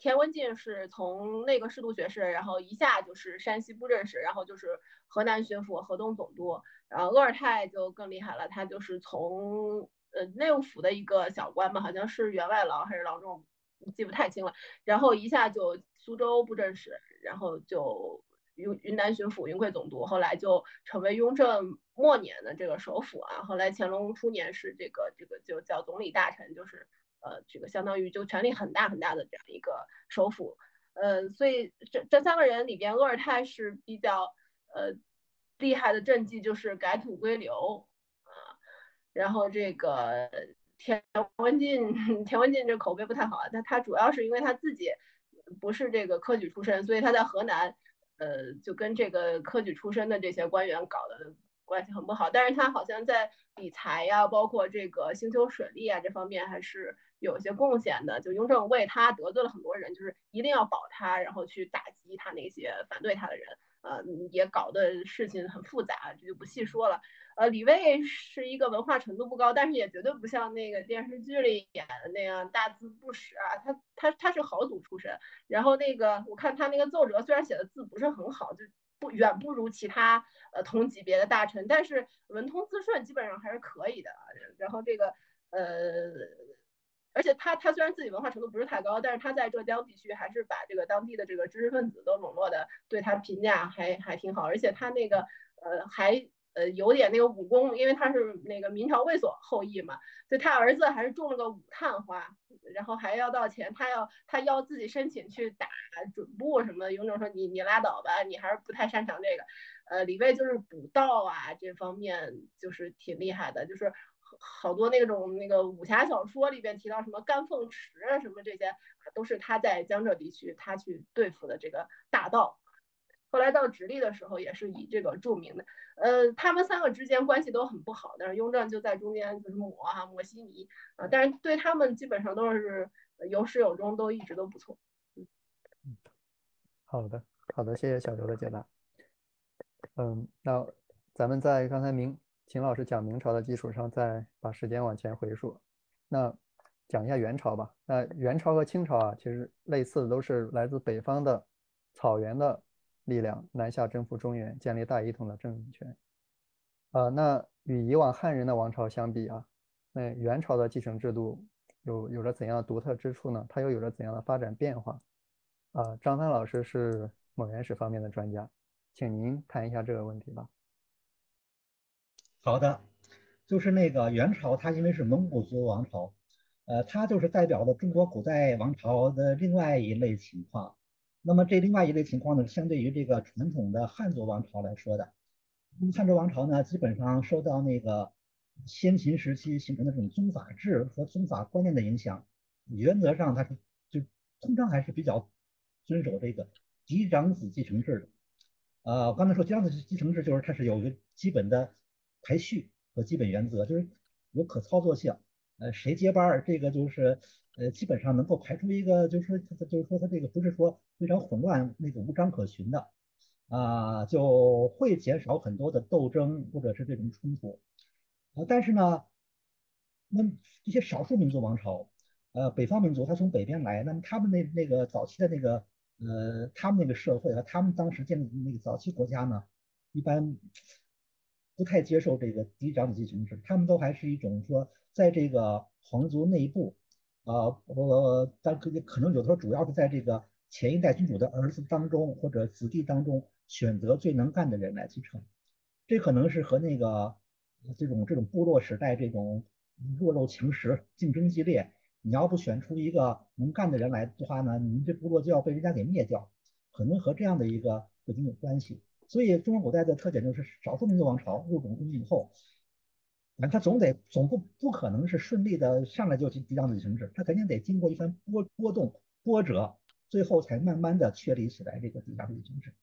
Speaker 5: 田文镜是从那个侍读学士，然后一下就是山西布政使，然后就是河南巡抚、河东总督。然后鄂尔泰就更厉害了，他就是从呃内务府的一个小官吧，好像是员外郎还是郎中，记不太清了。然后一下就苏州布政使，然后就云云南巡抚、云贵总督，后来就成为雍正末年的这个首辅啊。后来乾隆初年是这个这个就叫总理大臣，就是。呃，这个相当于就权力很大很大的这样一个首辅，呃，所以这这三个人里边，鄂尔泰是比较呃厉害的政绩，就是改土归流啊。然后这个田文镜，田文镜 <laughs> 这口碑不太好啊，但他主要是因为他自己不是这个科举出身，所以他在河南呃就跟这个科举出身的这些官员搞的关系很不好。但是他好像在理财呀，包括这个兴修水利啊这方面还是。有些贡献的，就雍正为他得罪了很多人，就是一定要保他，然后去打击他那些反对他的人，呃，也搞的事情很复杂，这就不细说了。呃，李卫是一个文化程度不高，但是也绝对不像那个电视剧里演的那样大字不识啊。他他他是豪族出身，然后那个我看他那个奏折，虽然写的字不是很好，就不远不如其他呃同级别的大臣，但是文通字顺基本上还是可以的。然后这个呃。而且他他虽然自己文化程度不是太高，但是他在浙江地区还是把这个当地的这个知识分子都笼络的，对他评价还还挺好。而且他那个呃还呃有点那个武功，因为他是那个明朝卫所后裔嘛，所以他儿子还是种了个武探花，然后还要到钱，他要他要自己申请去打准部什么。雍正说你你拉倒吧，你还是不太擅长这个。呃，李卫就是补道啊这方面就是挺厉害的，就是。好多那种那个武侠小说里边提到什么甘凤池啊，什么这些都是他在江浙地区他去对付的这个大盗。后来到直隶的时候也是以这个著名的。呃，他们三个之间关系都很不好，但是雍正就在中间就是抹啊抹稀泥啊，但是对他们基本上都是有始有终，都一直都不错。
Speaker 3: 嗯，好的好的，谢谢小刘的解答。嗯，那咱们在刚才明。秦老师讲明朝的基础上，再把时间往前回溯，那讲一下元朝吧。那元朝和清朝啊，其实类似的，都是来自北方的草原的力量南下征服中原，建立大一统的政权。啊，那与以往汉人的王朝相比啊，那元朝的继承制度有有着怎样独特之处呢？它又有着怎样的发展变化？啊，张帆老师是蒙元史方面的专家，请您谈一下这个问题吧。
Speaker 4: 好的，就是那个元朝，它因为是蒙古族王朝，呃，它就是代表了中国古代王朝的另外一类情况。那么这另外一类情况呢，相对于这个传统的汉族王朝来说的，汉族王朝呢，基本上受到那个先秦时期形成的这种宗法制和宗法观念的影响，原则上它是就通常还是比较遵守这个嫡长子继承制的。呃，我刚才说嫡长子继承制就是它是有一个基本的排序和基本原则，就是有可操作性。呃，谁接班儿，这个就是呃，基本上能够排出一个，就是说，就是说他这个不是说非常混乱，那个无章可循的，啊，就会减少很多的斗争或者是这种冲突。呃，但是呢，那这些少数民族王朝，呃，北方民族他从北边来，那么他们那那个早期的那个呃，他们那个社会和他们当时建立的那个早期国家呢，一般不太接受这个嫡长子继承制，他们都还是一种说。在这个皇族内部，啊，我但可可能有的时候主要是在这个前一代君主的儿子当中或者子弟当中选择最能干的人来继承，这可能是和那个这种这种部落时代这种弱肉强食、竞争激烈，你要不选出一个能干的人来的话呢，你们这部落就要被人家给灭掉，可能和这样的一个背景有关系。所以中国古代的特点就是少数民族王朝入种以后。那他总得总不不可能是顺利的上来就去嫡长子继承制，他肯定得经过一番波波动波折，最后才慢慢的确立起来这个嫡长子继承制。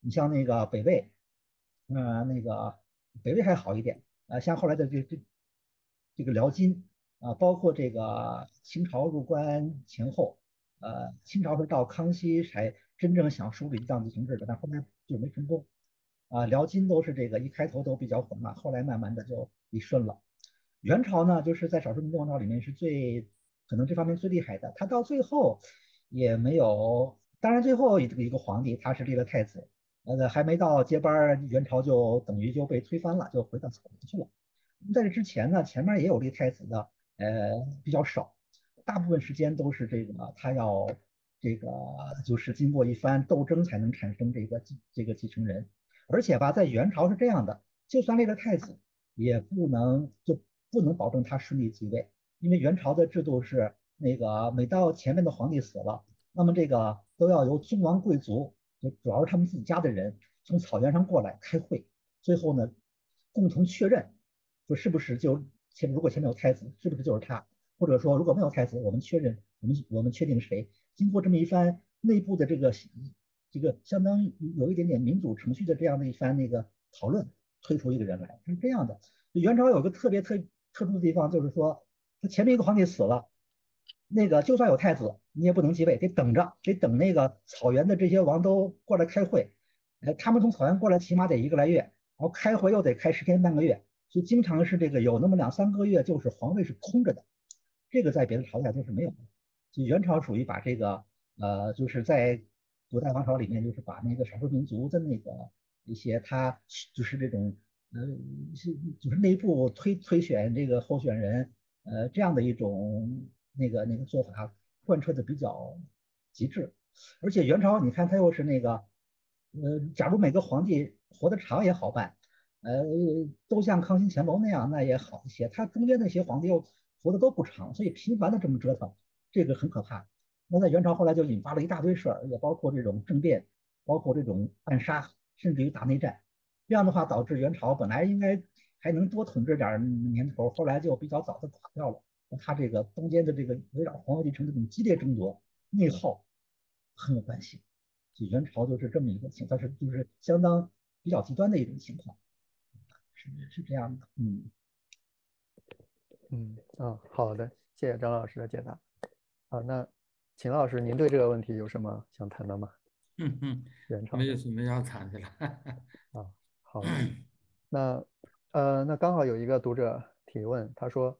Speaker 4: 你像那个北魏，呃，那个北魏还好一点啊，像后来的这这这个辽金啊，包括这个清朝入关前后，呃，清朝是到康熙才真正想树立嫡长子继承制的，但后面就没成功。啊，辽金都是这个一开头都比较混乱，后来慢慢的就理顺了。元朝呢，就是在少数民族王朝里面是最可能这方面最厉害的。他到最后也没有，当然最后一个一个皇帝他是立了太子，呃，还没到接班，元朝就等于就被推翻了，就回到草原去了。在这之前呢，前面也有立太子的，呃，比较少，大部分时间都是这个他要这个就是经过一番斗争才能产生这个继这个继承人。而且吧，在元朝是这样的，就算立了太子，也不能就不能保证他顺利继位，因为元朝的制度是那个每到前面的皇帝死了，那么这个都要由宗王贵族，就主要是他们自己家的人，从草原上过来开会，最后呢，共同确认，说是不是就前如果前面有太子，是不是就是他，或者说如果没有太子，我们确认，我们我们确定谁，经过这么一番内部的这个。这个相当于有一点点民主程序的这样的一番那个讨论，推出一个人来是这样的。元朝有个特别特特殊的地方，就是说他前面一个皇帝死了，那个就算有太子，你也不能继位，得等着，得等那个草原的这些王都过来开会。呃，他们从草原过来起码得一个来月，然后开会又得开十天半个月，所以经常是这个有那么两三个月就是皇位是空着的。这个在别的朝代都是没有的。就元朝属于把这个呃，就是在古代王朝里面，就是把那个少数民族的那个一些，他就是这种，呃，是就是内部推推选这个候选人，呃，这样的一种那个那个做法贯彻的比较极致。而且元朝，你看他又是那个，呃，假如每个皇帝活得长也好办，呃，都像康熙、乾隆那样，那也好一些。他中间那些皇帝又活得都不长，所以频繁的这么折腾，这个很可怕。那在元朝后来就引发了一大堆事儿，也包括这种政变，包括这种暗杀，甚至于打内战。这样的话导致元朝本来应该还能多统治点年头，后来就比较早的垮掉了。他这个中间的这个围绕皇位继承这种激烈争夺、内耗很有关系。所以元朝就是这么一个情，况，是就是相当比较极端的一种情况，是是这样的。嗯
Speaker 3: 嗯啊，好的，谢谢张老师的解答。好，那。秦老师，您对这个问题有什么想谈的吗？
Speaker 2: 嗯嗯，
Speaker 3: 元朝
Speaker 2: 没有什么要谈的了。<laughs>
Speaker 3: 啊，好，那呃，那刚好有一个读者提问，他说，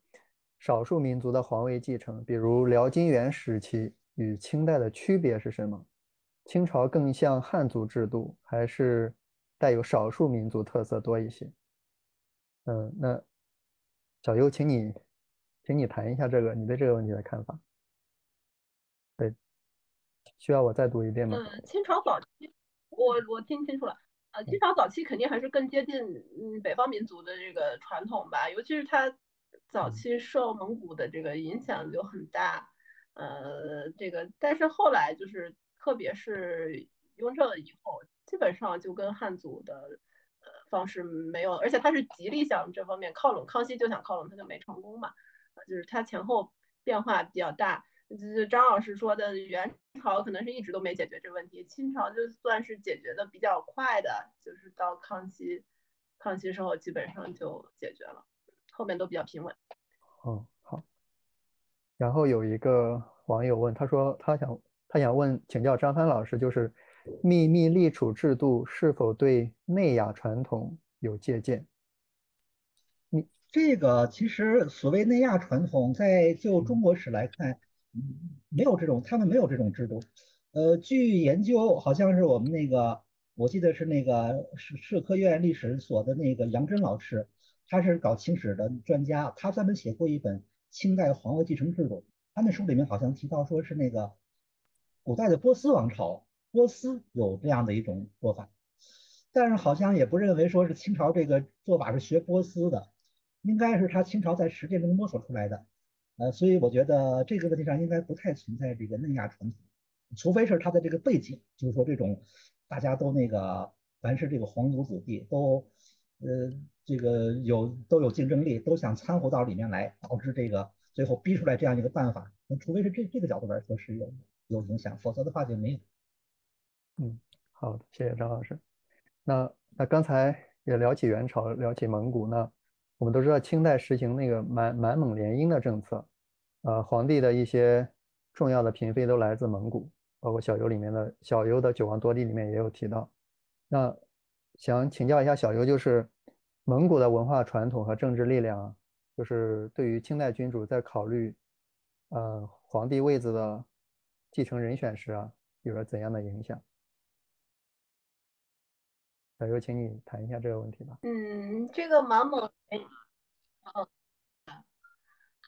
Speaker 3: 少数民族的皇位继承，比如辽金元时期与清代的区别是什么？清朝更像汉族制度，还是带有少数民族特色多一些？嗯，那小优，请你，请你谈一下这个，你对这个问题的看法。对，需要我再读一遍吗？
Speaker 5: 嗯，清朝早期，我我听清楚了。呃，清朝早期肯定还是更接近嗯北方民族的这个传统吧，尤其是它早期受蒙古的这个影响就很大，呃，这个但是后来就是特别是雍正以后，基本上就跟汉族的呃方式没有，而且他是极力向这方面靠拢，康熙就想靠拢，他就没成功嘛，就是他前后变化比较大。就是张老师说的，元朝可能是一直都没解决这个问题，清朝就算是解决的比较快的，就是到康熙，康熙时候基本上就解决了，后面都比较平稳。
Speaker 3: 哦，好。然后有一个网友问，他说他想他想问请教张帆老师，就是秘密立储制度是否对内亚传统有借鉴？
Speaker 4: 你这个其实所谓内亚传统，在就中国史来看。嗯，没有这种，他们没有这种制度。呃，据研究，好像是我们那个，我记得是那个社社科院历史所的那个杨真老师，他是搞清史的专家，他专门写过一本《清代皇位继承制度》，他那书里面好像提到说是那个古代的波斯王朝，波斯有这样的一种做法，但是好像也不认为说是清朝这个做法是学波斯的，应该是他清朝在实践中摸索出来的。呃，所以我觉得这个问题上应该不太存在这个内亚传统，除非是他的这个背景，就是说这种大家都那个凡是这个皇族子弟都，呃，这个有都有竞争力，都想掺和到里面来，导致这个最后逼出来这样一个办法。那除非是这这个角度来说是有有影响，否则的话就没有。
Speaker 3: 嗯，好的，谢谢张老师。那那刚才也聊起元朝，聊起蒙古，那我们都知道清代实行那个满满蒙联姻的政策。呃，皇帝的一些重要的嫔妃都来自蒙古，包括小游里面的小游的《九王多地》里面也有提到。那想请教一下小游，就是蒙古的文化传统和政治力量，就是对于清代君主在考虑呃皇帝位子的继承人选时啊，有了怎样的影响？小游，请你谈一下这个问题吧。
Speaker 5: 嗯，这个满蒙，嗯。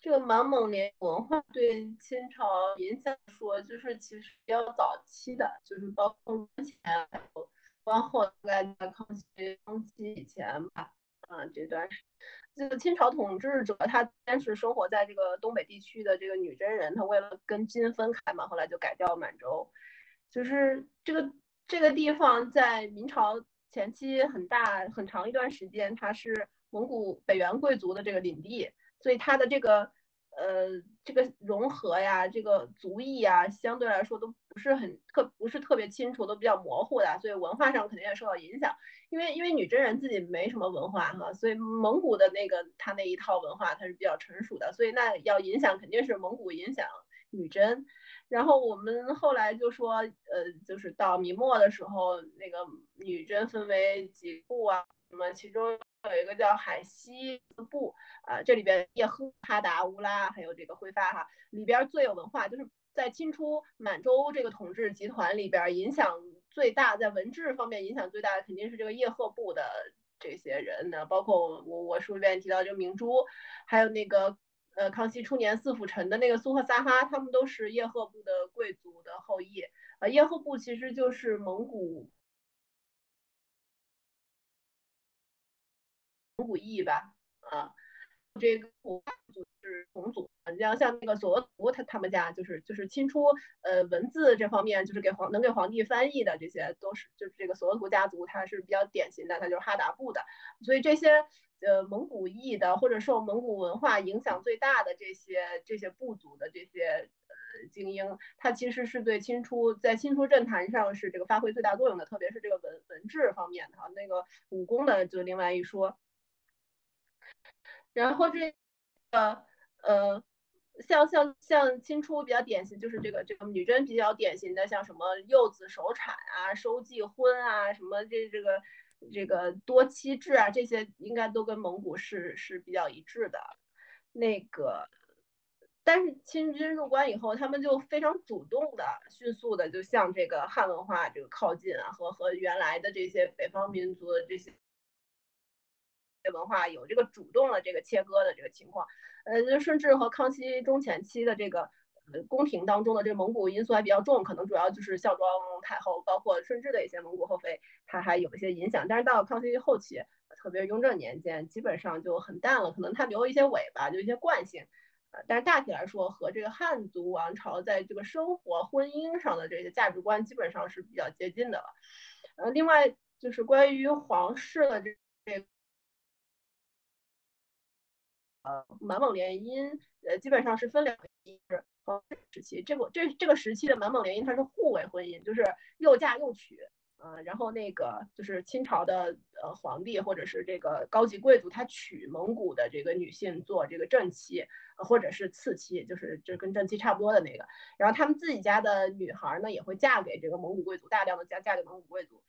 Speaker 5: 这个满蒙联文化对清朝影响说，就是其实比较早期的，就是包括之前还有光后，大概在康熙、康熙以前吧，啊这段时，这个清朝统治者他先是生活在这个东北地区的这个女真人，他为了跟金分开嘛，后来就改掉满洲，就是这个这个地方在明朝前期很大很长一段时间，它是蒙古北元贵族的这个领地。所以它的这个呃这个融合呀，这个族裔呀，相对来说都不是很特不是特别清楚，都比较模糊的，所以文化上肯定也受到影响。因为因为女真人自己没什么文化哈，所以蒙古的那个他那一套文化它是比较成熟的，所以那要影响肯定是蒙古影响女真。然后我们后来就说，呃，就是到明末的时候，那个女真分为几部啊，什么其中。有一个叫海西部啊，这里边叶赫、哈达、乌拉，还有这个辉发哈，里边最有文化，就是在清初满洲这个统治集团里边影响最大，在文治方面影响最大的肯定是这个叶赫部的这些人呢，包括我我书里面提到就明珠，还有那个呃康熙初年四辅臣的那个苏赫萨哈，他们都是叶赫部的贵族的后裔啊，叶赫部其实就是蒙古。蒙古裔吧，啊，这个就是同族，你像像那个索额图，他他们家就是就是清初，呃，文字这方面就是给皇能给皇帝翻译的，这些都是就是这个索额图家族，他是比较典型的，他就是哈达部的，所以这些呃蒙古裔的或者受蒙古文化影响最大的这些这些部族的这些呃精英，他其实是对清初在清初政坛上是这个发挥最大作用的，特别是这个文文治方面的哈，那个武功的就另外一说。然后这个呃，像像像清初比较典型，就是这个这个女真比较典型的，像什么幼子守产啊、收继婚啊，什么这这个这个多妻制啊，这些应该都跟蒙古是是比较一致的。那个，但是清军入关以后，他们就非常主动的、迅速的就向这个汉文化这个靠近啊，和和原来的这些北方民族的这些。文化有这个主动的这个切割的这个情况，呃，就顺治和康熙中前期的这个宫廷当中的这个蒙古因素还比较重，可能主要就是孝庄太后，包括顺治的一些蒙古后妃，它还有一些影响。但是到了康熙后期，特别是雍正年间，基本上就很淡了，可能它留一些尾巴，就一些惯性。呃，但是大体来说，和这个汉族王朝在这个生活、婚姻上的这些价值观基本上是比较接近的了。呃，另外就是关于皇室的这这。呃，满蒙联姻，呃，基本上是分两个时期。这个这这个时期的满蒙联姻，它是互为婚姻，就是又嫁又娶。呃，然后那个就是清朝的呃皇帝或者是这个高级贵族，他娶蒙古的这个女性做这个正妻，或者是次妻，就是这跟正妻差不多的那个。然后他们自己家的女孩呢，也会嫁给这个蒙古贵族，大量的嫁嫁给蒙古贵族。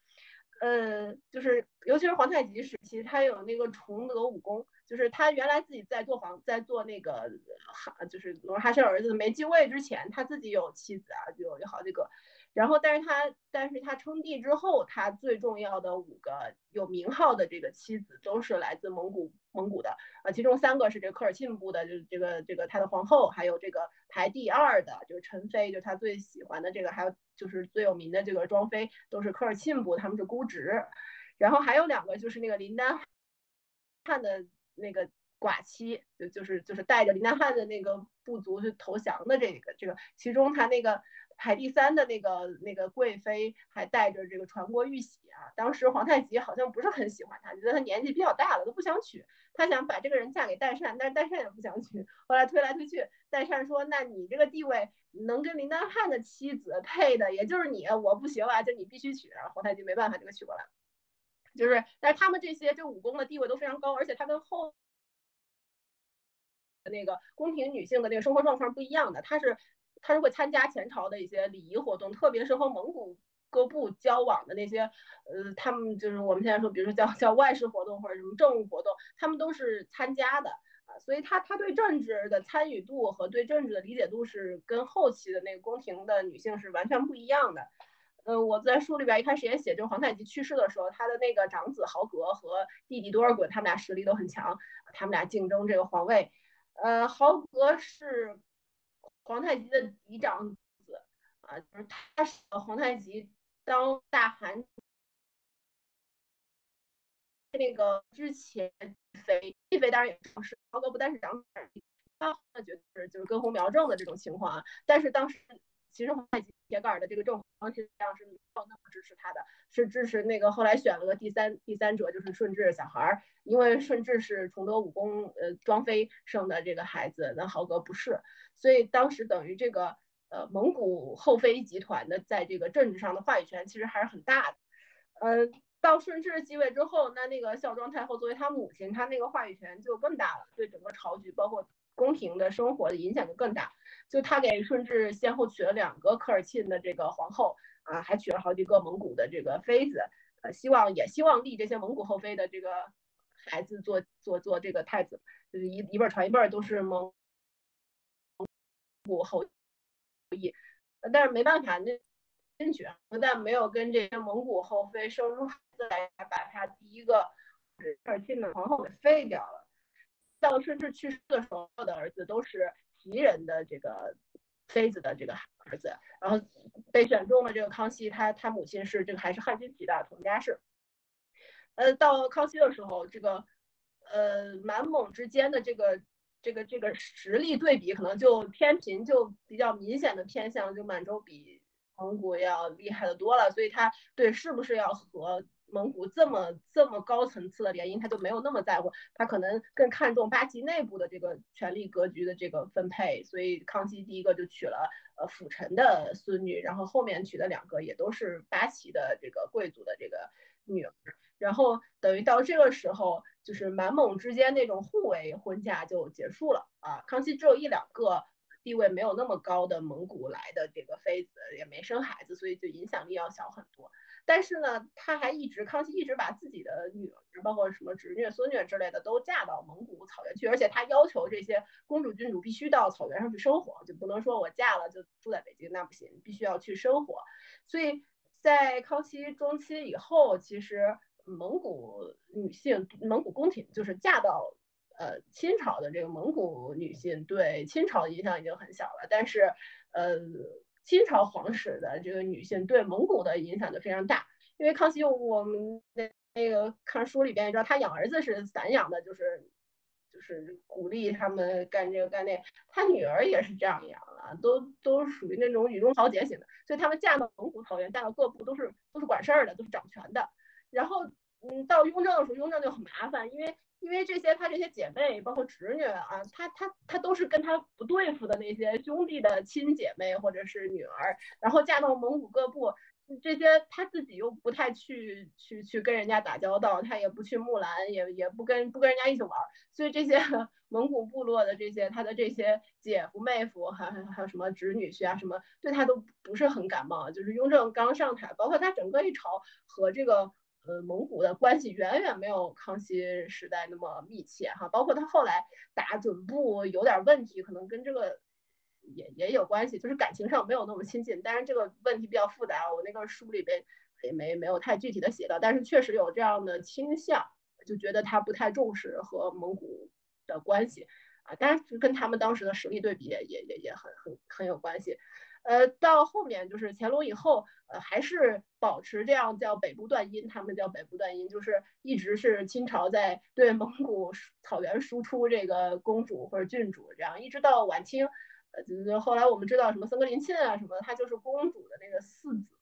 Speaker 5: 呃，就是尤其是皇太极时期，他有那个崇德武功。就是他原来自己在做房，在做那个哈，就是努尔哈赤儿子没继位之前，他自己有妻子啊，就有好几个。然后，但是他，但是他称帝之后，他最重要的五个有名号的这个妻子都是来自蒙古，蒙古的啊，其中三个是这个科尔沁部的，就是这个这个他的皇后，还有这个排第二的就是陈妃，就是他最喜欢的这个，还有就是最有名的这个庄妃，都是科尔沁部，他们是姑侄。然后还有两个就是那个林丹汗的。那个寡妻就就是就是带着林丹汗的那个部族去投降的这个这个，其中他那个排第三的那个那个贵妃还带着这个传国玉玺啊。当时皇太极好像不是很喜欢她，觉得她年纪比较大了都不想娶，他想把这个人嫁给代善，但是代善也不想娶。后来推来推去，代善说：“那你这个地位能跟林丹汗的妻子配的，也就是你，我不行啊，就你必须娶。”然后皇太极没办法，就给娶过来了。就是，但是他们这些这武功的地位都非常高，而且他跟后那个宫廷女性的那个生活状况不一样的，他是他是会参加前朝的一些礼仪活动，特别是和蒙古各部交往的那些，呃，他们就是我们现在说，比如说叫叫外事活动或者什么政务活动，他们都是参加的啊，所以他他对政治的参与度和对政治的理解度是跟后期的那个宫廷的女性是完全不一样的。嗯，我在书里边一开始也写，就皇太极去世的时候，他的那个长子豪格和弟弟多尔衮，他们俩实力都很强，他们俩竞争这个皇位。呃，豪格是皇太极的嫡长子啊，就是他是皇太极当大汗那个之前，妃一妃当然也是高哥，不但是长子，他绝对就是根红苗正的这种情况啊，但是当时。其实皇太极铁杆的这个政皇实际上是没有那么支持他的，是支持那个后来选了个第三第三者，就是顺治小孩儿，因为顺治是崇德武功呃庄妃生的这个孩子，那豪格不是，所以当时等于这个呃蒙古后妃集团的在这个政治上的话语权其实还是很大的，呃到顺治继位之后，那那个孝庄太后作为他母亲，她那个话语权就更大了，对整个朝局包括。宫廷的生活的影响就更大，就他给顺治先后娶了两个科尔沁的这个皇后啊，还娶了好几个蒙古的这个妃子，呃，希望也希望立这些蒙古后妃的这个孩子做做做这个太子，就是一一辈传一辈都是蒙古后裔，但是没办法，那真选不但没有跟这些蒙古后妃生出孩子来，还把他第一个科尔沁的皇后给废掉了。到顺治去世的时候的儿子都是袭人的这个妃子的这个儿子，然后被选中了这个康熙，他他母亲是这个还是汉军旗的佟家氏。呃，到康熙的时候，这个呃满蒙之间的这个这个这个实力对比，可能就天平就比较明显的偏向，就满洲比蒙古要厉害的多了，所以他对是不是要和。蒙古这么这么高层次的联姻，他就没有那么在乎，他可能更看重八旗内部的这个权力格局的这个分配，所以康熙第一个就娶了呃辅臣的孙女，然后后面娶的两个也都是八旗的这个贵族的这个女儿，然后等于到这个时候，就是满蒙之间那种互为婚嫁就结束了啊，康熙只有一两个地位没有那么高的蒙古来的这个妃子，也没生孩子，所以就影响力要小很多。但是呢，他还一直，康熙一直把自己的女儿，包括什么侄女、孙女之类的，都嫁到蒙古草原去，而且他要求这些公主、郡主必须到草原上去生活，就不能说我嫁了就住在北京，那不行，必须要去生活。所以在康熙中期以后，其实蒙古女性、蒙古宫廷就是嫁到呃清朝的这个蒙古女性对清朝的影响已经很小了，但是呃清朝皇室的这个女性对蒙古的影响就非常大，因为康熙我们那那个看书里边也知道他养儿子是散养的，就是。就是鼓励他们干这个干那，他女儿也是这样养的，都都属于那种雨中豪杰型的，所以他们嫁到蒙古草原，嫁到各部都是都是管事儿的，都是掌权的。然后，嗯，到雍正的时候，雍正就很麻烦，因为因为这些他这些姐妹，包括侄女啊，他他他都是跟他不对付的那些兄弟的亲姐妹或者是女儿，然后嫁到蒙古各部。这些他自己又不太去去去跟人家打交道，他也不去木兰，也也不跟不跟人家一起玩，所以这些 <laughs> 蒙古部落的这些他的这些姐夫妹夫，还还还有什么侄女婿啊什么，对他都不是很感冒。就是雍正刚上台，包括他整个一朝和这个呃蒙古的关系远远没有康熙时代那么密切哈，包括他后来打准部有点问题，可能跟这个。也也有关系，就是感情上没有那么亲近。当然这个问题比较复杂，我那个书里边也没没有太具体的写到，但是确实有这样的倾向，就觉得他不太重视和蒙古的关系啊。当然跟他们当时的实力对比也也也很很很有关系。呃，到后面就是乾隆以后，呃，还是保持这样叫北部断音，他们叫北部断音，就是一直是清朝在对蒙古草原输出这个公主或者郡主，这样一直到晚清。呃，就是后来我们知道什么森格林沁啊什么，他就是公主的那个四子，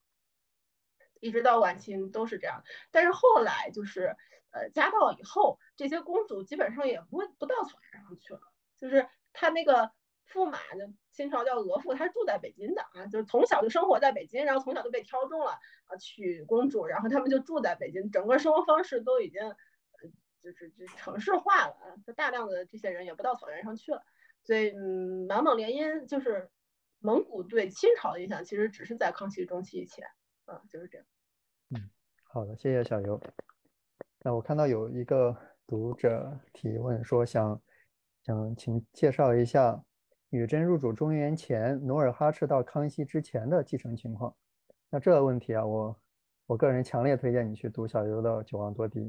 Speaker 5: 一直到晚清都是这样。但是后来就是呃，家道以后，这些公主基本上也不不到草原上去了。就是他那个驸马，就清朝叫额驸，他是住在北京的啊，就是从小就生活在北京，然后从小就被挑中了啊，娶公主，然后他们就住在北京，整个生活方式都已经呃，就是就城市化了啊，就大量的这些人也不到草原上去了。所以，嗯，满蒙联姻就是蒙古对清朝的影响，其实只是在康熙中期以前，啊，就是这样。
Speaker 3: 嗯，好的，谢谢小游。那我看到有一个读者提问说，想想请介绍一下女真入主中原前，努尔哈赤到康熙之前的继承情况。那这个问题啊，我我个人强烈推荐你去读小游的《九王夺嫡》，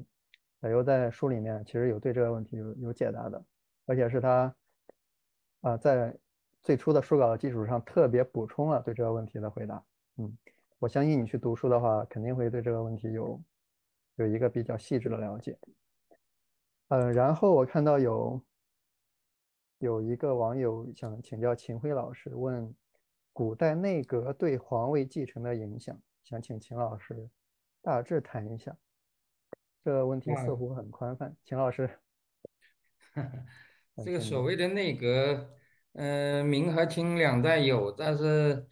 Speaker 3: 小游在书里面其实有对这个问题有有解答的，而且是他。啊，在最初的书稿的基础上，特别补充了对这个问题的回答。嗯，我相信你去读书的话，肯定会对这个问题有有一个比较细致的了解。呃，然后我看到有有一个网友想请教秦晖老师，问古代内阁对皇位继承的影响，想请秦老师大致谈一下。这个问题似乎很宽泛，秦老师。<laughs>
Speaker 2: 这个所谓的内阁，嗯，明和清两代有，但是，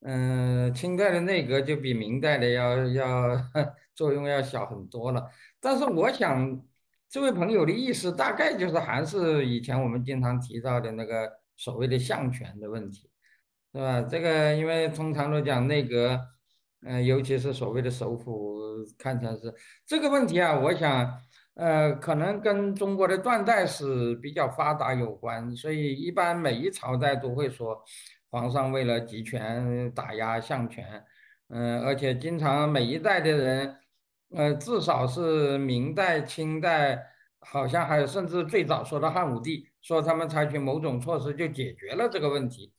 Speaker 2: 嗯，清代的内阁就比明代的要要 <laughs> 作用要小很多了。但是我想，这位朋友的意思大概就是还是以前我们经常提到的那个所谓的相权的问题，是吧？这个因为通常都讲内阁，嗯，尤其是所谓的首辅，看成是这个问题啊，我想。呃，可能跟中国的断代史比较发达有关，所以一般每一朝代都会说，皇上为了集权打压相权，嗯，而且经常每一代的人，呃，至少是明代、清代，好像还有甚至最早说的汉武帝，说他们采取某种措施就解决了这个问题，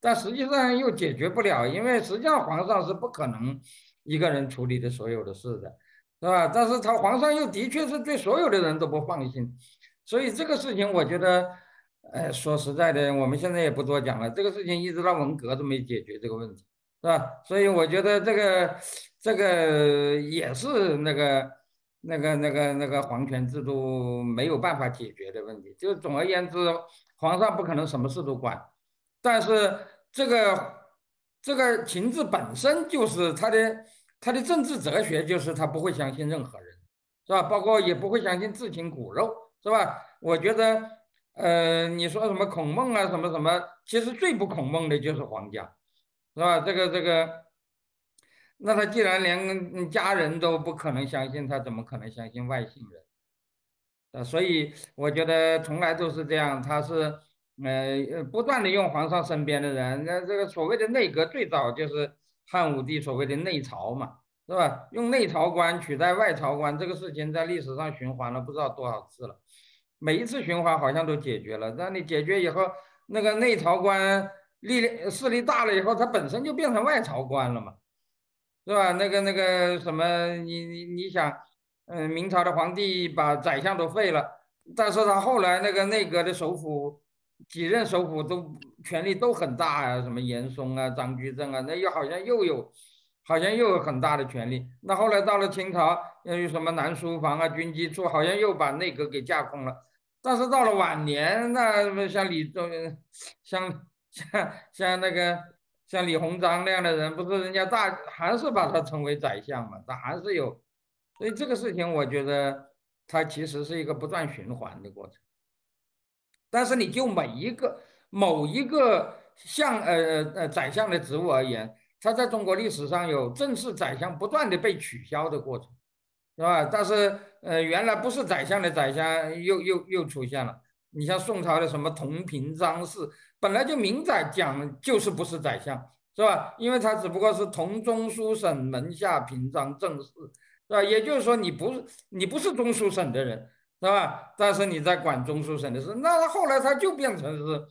Speaker 2: 但实际上又解决不了，因为实际上皇上是不可能一个人处理的所有的事的。是吧？但是他皇上又的确是对所有的人都不放心，所以这个事情我觉得，呃，说实在的，我们现在也不多讲了。这个事情一直到文革都没解决这个问题，是吧？所以我觉得这个这个也是那个那个那个那个皇权制度没有办法解决的问题。就总而言之，皇上不可能什么事都管，但是这个这个情志本身就是他的。他的政治哲学就是他不会相信任何人，是吧？包括也不会相信至亲骨肉，是吧？我觉得，呃，你说什么孔孟啊，什么什么，其实最不孔孟的就是皇家，是吧？这个这个，那他既然连家人都不可能相信，他怎么可能相信外姓人？啊，所以我觉得从来都是这样，他是呃不断的用皇上身边的人，那这个所谓的内阁最早就是。汉武帝所谓的内朝嘛，是吧？用内朝官取代外朝官，这个事情在历史上循环了不知道多少次了。每一次循环好像都解决了。那你解决以后，那个内朝官力量势力大了以后，他本身就变成外朝官了嘛，是吧？那个那个什么，你你你想，嗯，明朝的皇帝把宰相都废了，但是他后来那个内阁的首辅。几任首辅都权力都很大啊，什么严嵩啊、张居正啊，那又好像又有，好像又有很大的权力。那后来到了清朝，又有什么南书房啊、军机处，好像又把内阁给架空了。但是到了晚年，那像李宗，像像像那个像李鸿章那样的人，不是人家大还是把他称为宰相嘛？他还是有，所以这个事情我觉得它其实是一个不断循环的过程。但是你就每一个某一个相呃呃呃宰相的职务而言，他在中国历史上有正式宰相不断的被取消的过程，是吧？但是呃原来不是宰相的宰相又又又出现了。你像宋朝的什么同平章事，本来就明载讲就是不是宰相，是吧？因为他只不过是同中书省门下平章政事，是吧？也就是说你不是你不是中书省的人。是吧？但是你在管中书省的事，那他后来他就变成是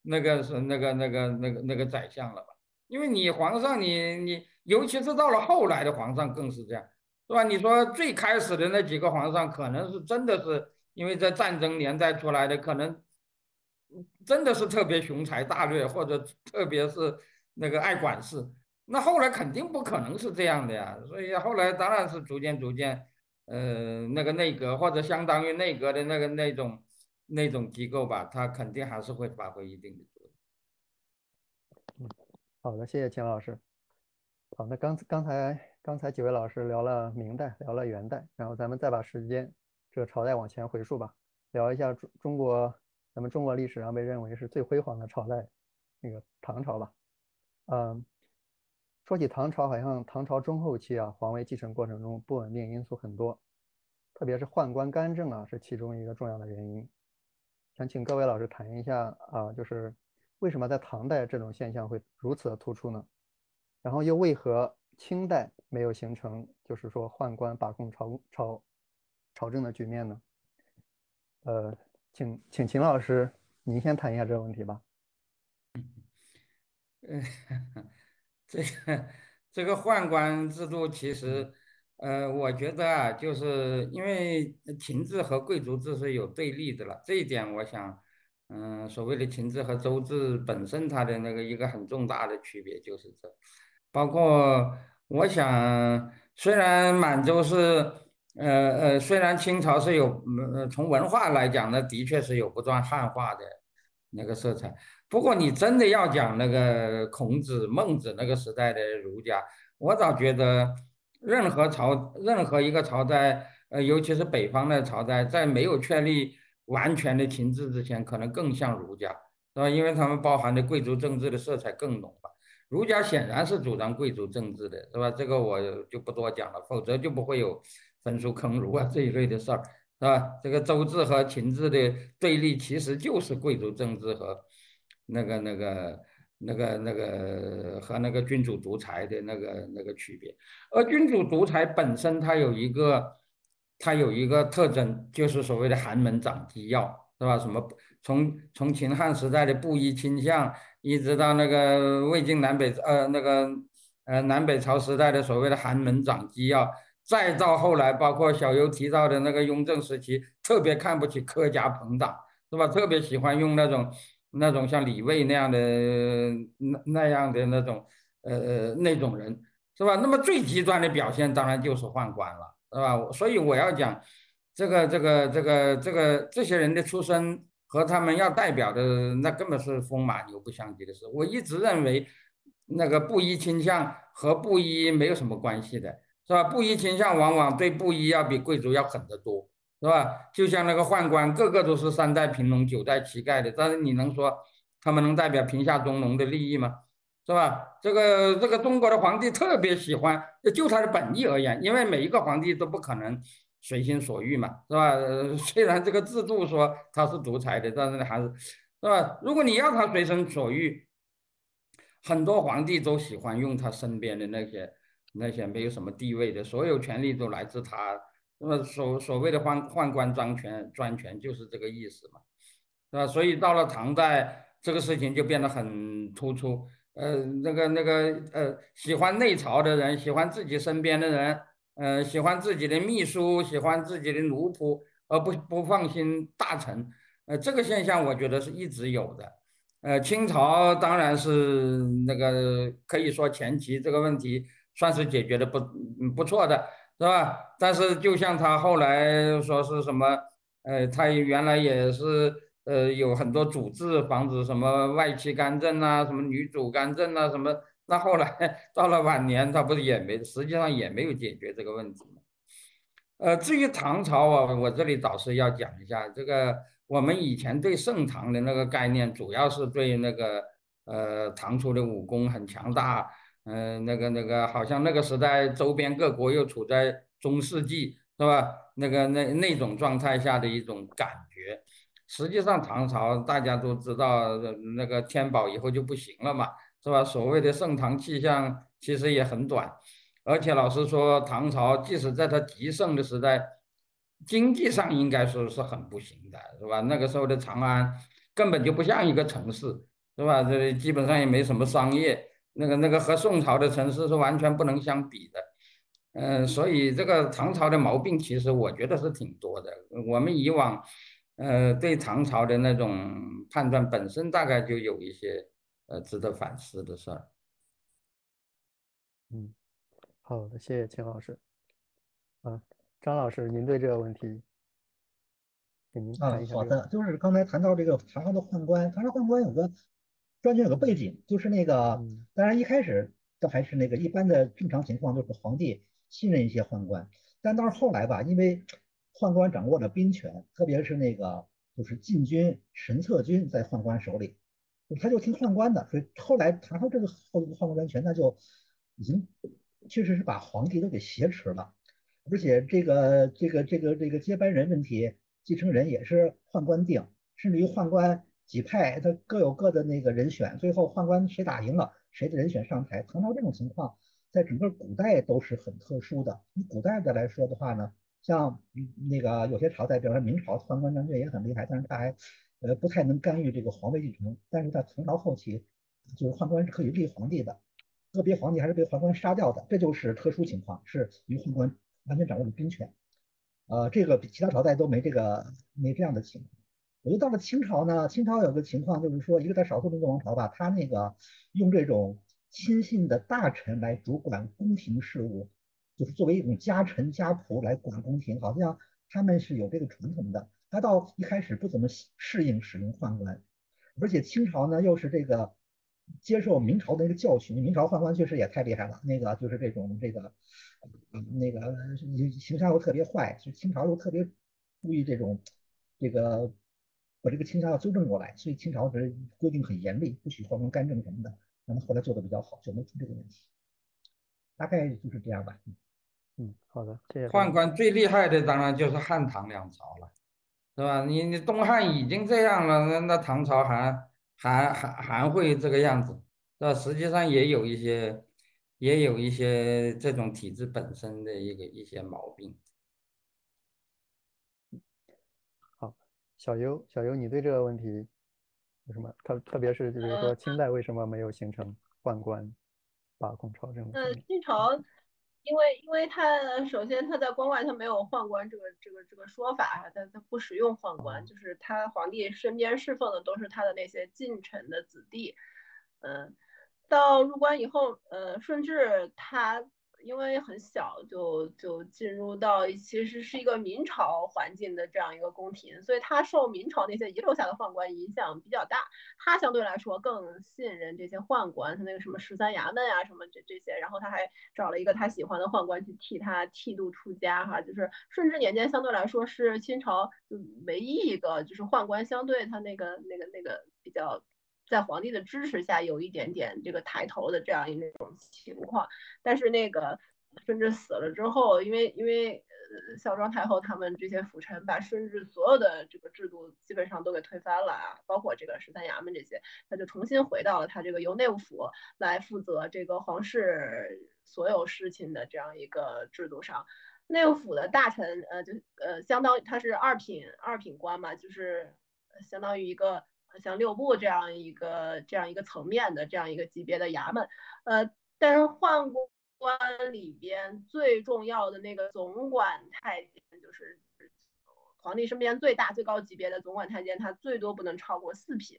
Speaker 2: 那个是那个那个那个那个宰相了吧？因为你皇上，你你，尤其是到了后来的皇上更是这样，是吧？你说最开始的那几个皇上，可能是真的是因为在战争年代出来的，可能真的是特别雄才大略，或者特别是那个爱管事。那后来肯定不可能是这样的呀，所以后来当然是逐渐逐渐。呃，那个内阁或者相当于内阁的那个那种那种机构吧，它肯定还是会发挥一定的作
Speaker 3: 用。嗯，好的，谢谢秦老师。好，那刚刚才刚才几位老师聊了明代，聊了元代，然后咱们再把时间这个朝代往前回溯吧，聊一下中中国咱们中国历史上被认为是最辉煌的朝代，那个唐朝吧。嗯。说起唐朝，好像唐朝中后期啊，皇位继承过程中不稳定因素很多，特别是宦官干政啊，是其中一个重要的原因。想请各位老师谈一下啊，就是为什么在唐代这种现象会如此的突出呢？然后又为何清代没有形成就是说宦官把控朝朝朝政的局面呢？呃，请请秦老师您先谈一下这个问题吧。
Speaker 2: 嗯。<laughs> 这个这个宦官制度其实，呃，我觉得啊，就是因为秦制和贵族制是有对立的了。这一点，我想，嗯，所谓的秦制和周制本身它的那个一个很重大的区别就是这，包括我想，虽然满洲是，呃呃，虽然清朝是有，呃，从文化来讲呢，的确是有不断汉化的那个色彩。不过你真的要讲那个孔子、孟子那个时代的儒家，我倒觉得任何朝、任何一个朝代，呃，尤其是北方的朝代，在没有确立完全的秦制之前，可能更像儒家，是吧？因为他们包含的贵族政治的色彩更浓了。儒家显然是主张贵族政治的，是吧？这个我就不多讲了，否则就不会有焚书坑儒啊 <laughs> 这一类的事儿，是吧？这个周制和秦制的对立，其实就是贵族政治和。那个、那个、那个、那个和那个君主独裁的那个、那个区别，而君主独裁本身它有一个，它有一个特征，就是所谓的寒门长机要，是吧？什么从从秦汉时代的布衣倾向，一直到那个魏晋南北呃那个呃南北朝时代的所谓的寒门长机要，再到后来包括小游提到的那个雍正时期，特别看不起科家朋党，是吧？特别喜欢用那种。那种像李卫那样的那那样的那种呃呃那种人是吧？那么最极端的表现当然就是宦官了，是吧？所以我要讲这个这个这个这个这些人的出身和他们要代表的那根本是风马牛不相及的事。我一直认为那个布衣倾向和布衣没有什么关系的，是吧？布衣倾向往往对布衣要比贵族要狠得多。是吧？就像那个宦官，个个都是三代平农、九代乞丐的，但是你能说他们能代表贫下中农的利益吗？是吧？这个这个中国的皇帝特别喜欢，就他的本意而言，因为每一个皇帝都不可能随心所欲嘛，是吧？虽然这个制度说他是独裁的，但是还是，是吧？如果你要他随心所欲，很多皇帝都喜欢用他身边的那些那些没有什么地位的，所有权力都来自他。那么所所谓的宦宦官专权专权就是这个意思嘛，是吧？所以到了唐代，这个事情就变得很突出。呃，那个那个呃，喜欢内朝的人，喜欢自己身边的人，呃，喜欢自己的秘书，喜欢自己的奴仆，而不不放心大臣。呃，这个现象我觉得是一直有的。呃，清朝当然是那个可以说前期这个问题算是解决的不不错的，是吧？但是就像他后来说是什么，呃，他原来也是呃有很多主治防止什么外戚干政啊，什么女主干政啊，什么，那后来到了晚年，他不是也没，实际上也没有解决这个问题。呃，至于唐朝啊，我这里倒是要讲一下这个。我们以前对盛唐的那个概念，主要是对那个呃唐初的武功很强大，嗯，那个那个好像那个时代周边各国又处在中世纪，是吧？那个那那种状态下的一种感觉。实际上唐朝大家都知道，那个天宝以后就不行了嘛，是吧？所谓的盛唐气象其实也很短，而且老实说，唐朝即使在它极盛的时代。经济上应该说是很不行的，是吧？那个时候的长安根本就不像一个城市，是吧？这基本上也没什么商业，那个那个和宋朝的城市是完全不能相比的。嗯，所以这个唐朝的毛病其实我觉得是挺多的。我们以往，呃，对唐朝的那种判断本身大概就有一些呃值得反思的事儿。
Speaker 3: 嗯，好的，谢谢秦老师。啊。张老师，您对这个问题，给您
Speaker 4: 啊，好的，就是刚才谈到这个唐朝的宦官，唐朝宦官有个专权有个背景，就是那个，当然一开始都还是那个一般的正常情况，就是皇帝信任一些宦官，但到后来吧，因为宦官掌握了兵权，特别是那个就是禁军神策军在宦官手里，他就听宦官的，所以后来唐朝这个后宦官专权，那就已经确实是把皇帝都给挟持了。而且这个这个这个这个接班人问题，继承人也是宦官定，甚至于宦官几派他各有各的那个人选，最后宦官谁打赢了，谁的人选上台。唐朝这种情况，在整个古代都是很特殊的。以古代的来说的话呢，像那个有些朝代，比方说明朝宦官专权也很厉害，但是他还呃不太能干预这个皇位继承。但是在唐朝后期，就是宦官是可以立皇帝的，个别皇帝还是被宦官杀掉的，这就是特殊情况，是与宦官。完全掌握了兵权，呃，这个比其他朝代都没这个没这样的情况。我觉得到了清朝呢，清朝有个情况就是说，一个在少数民族王朝吧，他那个用这种亲信的大臣来主管宫廷事务，就是作为一种家臣家仆来管宫廷，好像他们是有这个传统的。他到一开始不怎么适应使用宦官，而且清朝呢又是这个。接受明朝的那个教训，明朝宦官确实也太厉害了。那个就是这种这个，那个形象又特别坏，所以清朝又特别注意这种这个把这个清朝要纠正过来，所以清朝的规定很严厉，不许宦官干政什么的。那么后来做的比较好，就没出这个问题。大概就是这样吧。
Speaker 3: 嗯，好的，谢谢。
Speaker 2: 宦官最厉害的当然就是汉唐两朝了，是吧？你你东汉已经这样了，那那唐朝还？还还还会这个样子，那实际上也有一些，也有一些这种体制本身的一个一些毛病。
Speaker 3: 好，小优，小优，你对这个问题有什么特？特别是就是说，清代为什么没有形成宦官把控朝政？
Speaker 5: 呃，清朝。因为，因为他首先他在关外他没有宦官这个这个这个说法，他他不使用宦官，就是他皇帝身边侍奉的都是他的那些近臣的子弟，嗯，到入关以后，呃，顺治他。因为很小就就进入到其实是一个明朝环境的这样一个宫廷，所以他受明朝那些遗留下的宦官影响比较大。他相对来说更信任这些宦官，他那个什么十三衙门啊什么这这些，然后他还找了一个他喜欢的宦官去替他剃度出家哈。就是顺治年间相对来说是清朝就唯一一个就是宦官相对他那个那个那个比较。在皇帝的支持下，有一点点这个抬头的这样一种情况，但是那个顺治死了之后，因为因为呃孝庄太后他们这些辅臣把顺治所有的这个制度基本上都给推翻了啊，包括这个十三衙门这些，他就重新回到了他这个由内务府来负责这个皇室所有事情的这样一个制度上。内务府的大臣，呃，就呃，相当于他是二品二品官嘛，就是相当于一个像六部这样一个这样一个层面的这样一个级别的衙门，呃，但是宦官里边最重要的那个总管太监，就是皇帝身边最大最高级别的总管太监，他最多不能超过四品，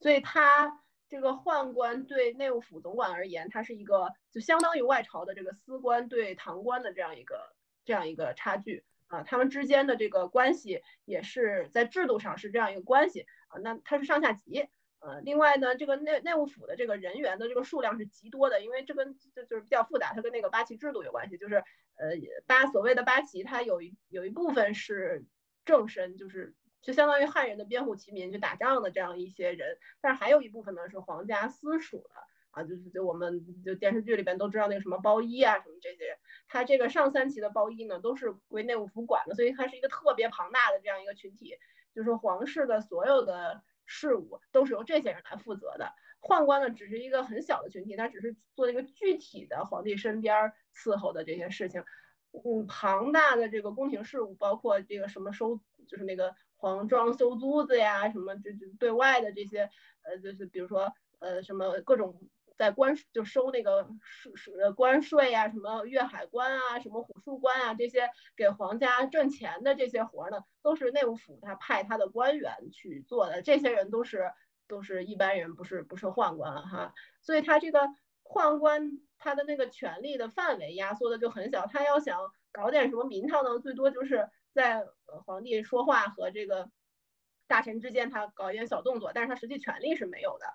Speaker 5: 所以他。这个宦官对内务府总管而言，他是一个就相当于外朝的这个司官对堂官的这样一个这样一个差距啊，他们之间的这个关系也是在制度上是这样一个关系啊，那他是上下级，呃，另外呢，这个内内务府的这个人员的这个数量是极多的，因为这跟就就是比较复杂，它跟那个八旗制度有关系，就是呃八所谓的八旗，它有一有一部分是正身，就是。就相当于汉人的边户齐民去打仗的这样一些人，但是还有一部分呢是皇家私属的啊，就是就我们就电视剧里边都知道那个什么包衣啊什么这些，他这个上三旗的包衣呢都是归内务府管的，所以它是一个特别庞大的这样一个群体，就是皇室的所有的事务都是由这些人来负责的，宦官呢只是一个很小的群体，他只是做一个具体的皇帝身边伺候的这些事情，嗯，庞大的这个宫廷事务包括这个什么收就是那个。皇庄收租子呀，什么就就对外的这些，呃，就是比如说，呃，什么各种在关就收那个税税关税呀，什么粤海关啊，什么虎树关啊，这些给皇家挣钱的这些活呢，都是内务府他派他的官员去做的。这些人都是都是一般人，不是不是宦官哈。所以他这个宦官他的那个权力的范围压缩的就很小，他要想搞点什么名堂呢，最多就是。在皇帝说话和这个大臣之间，他搞一点小动作，但是他实际权力是没有的。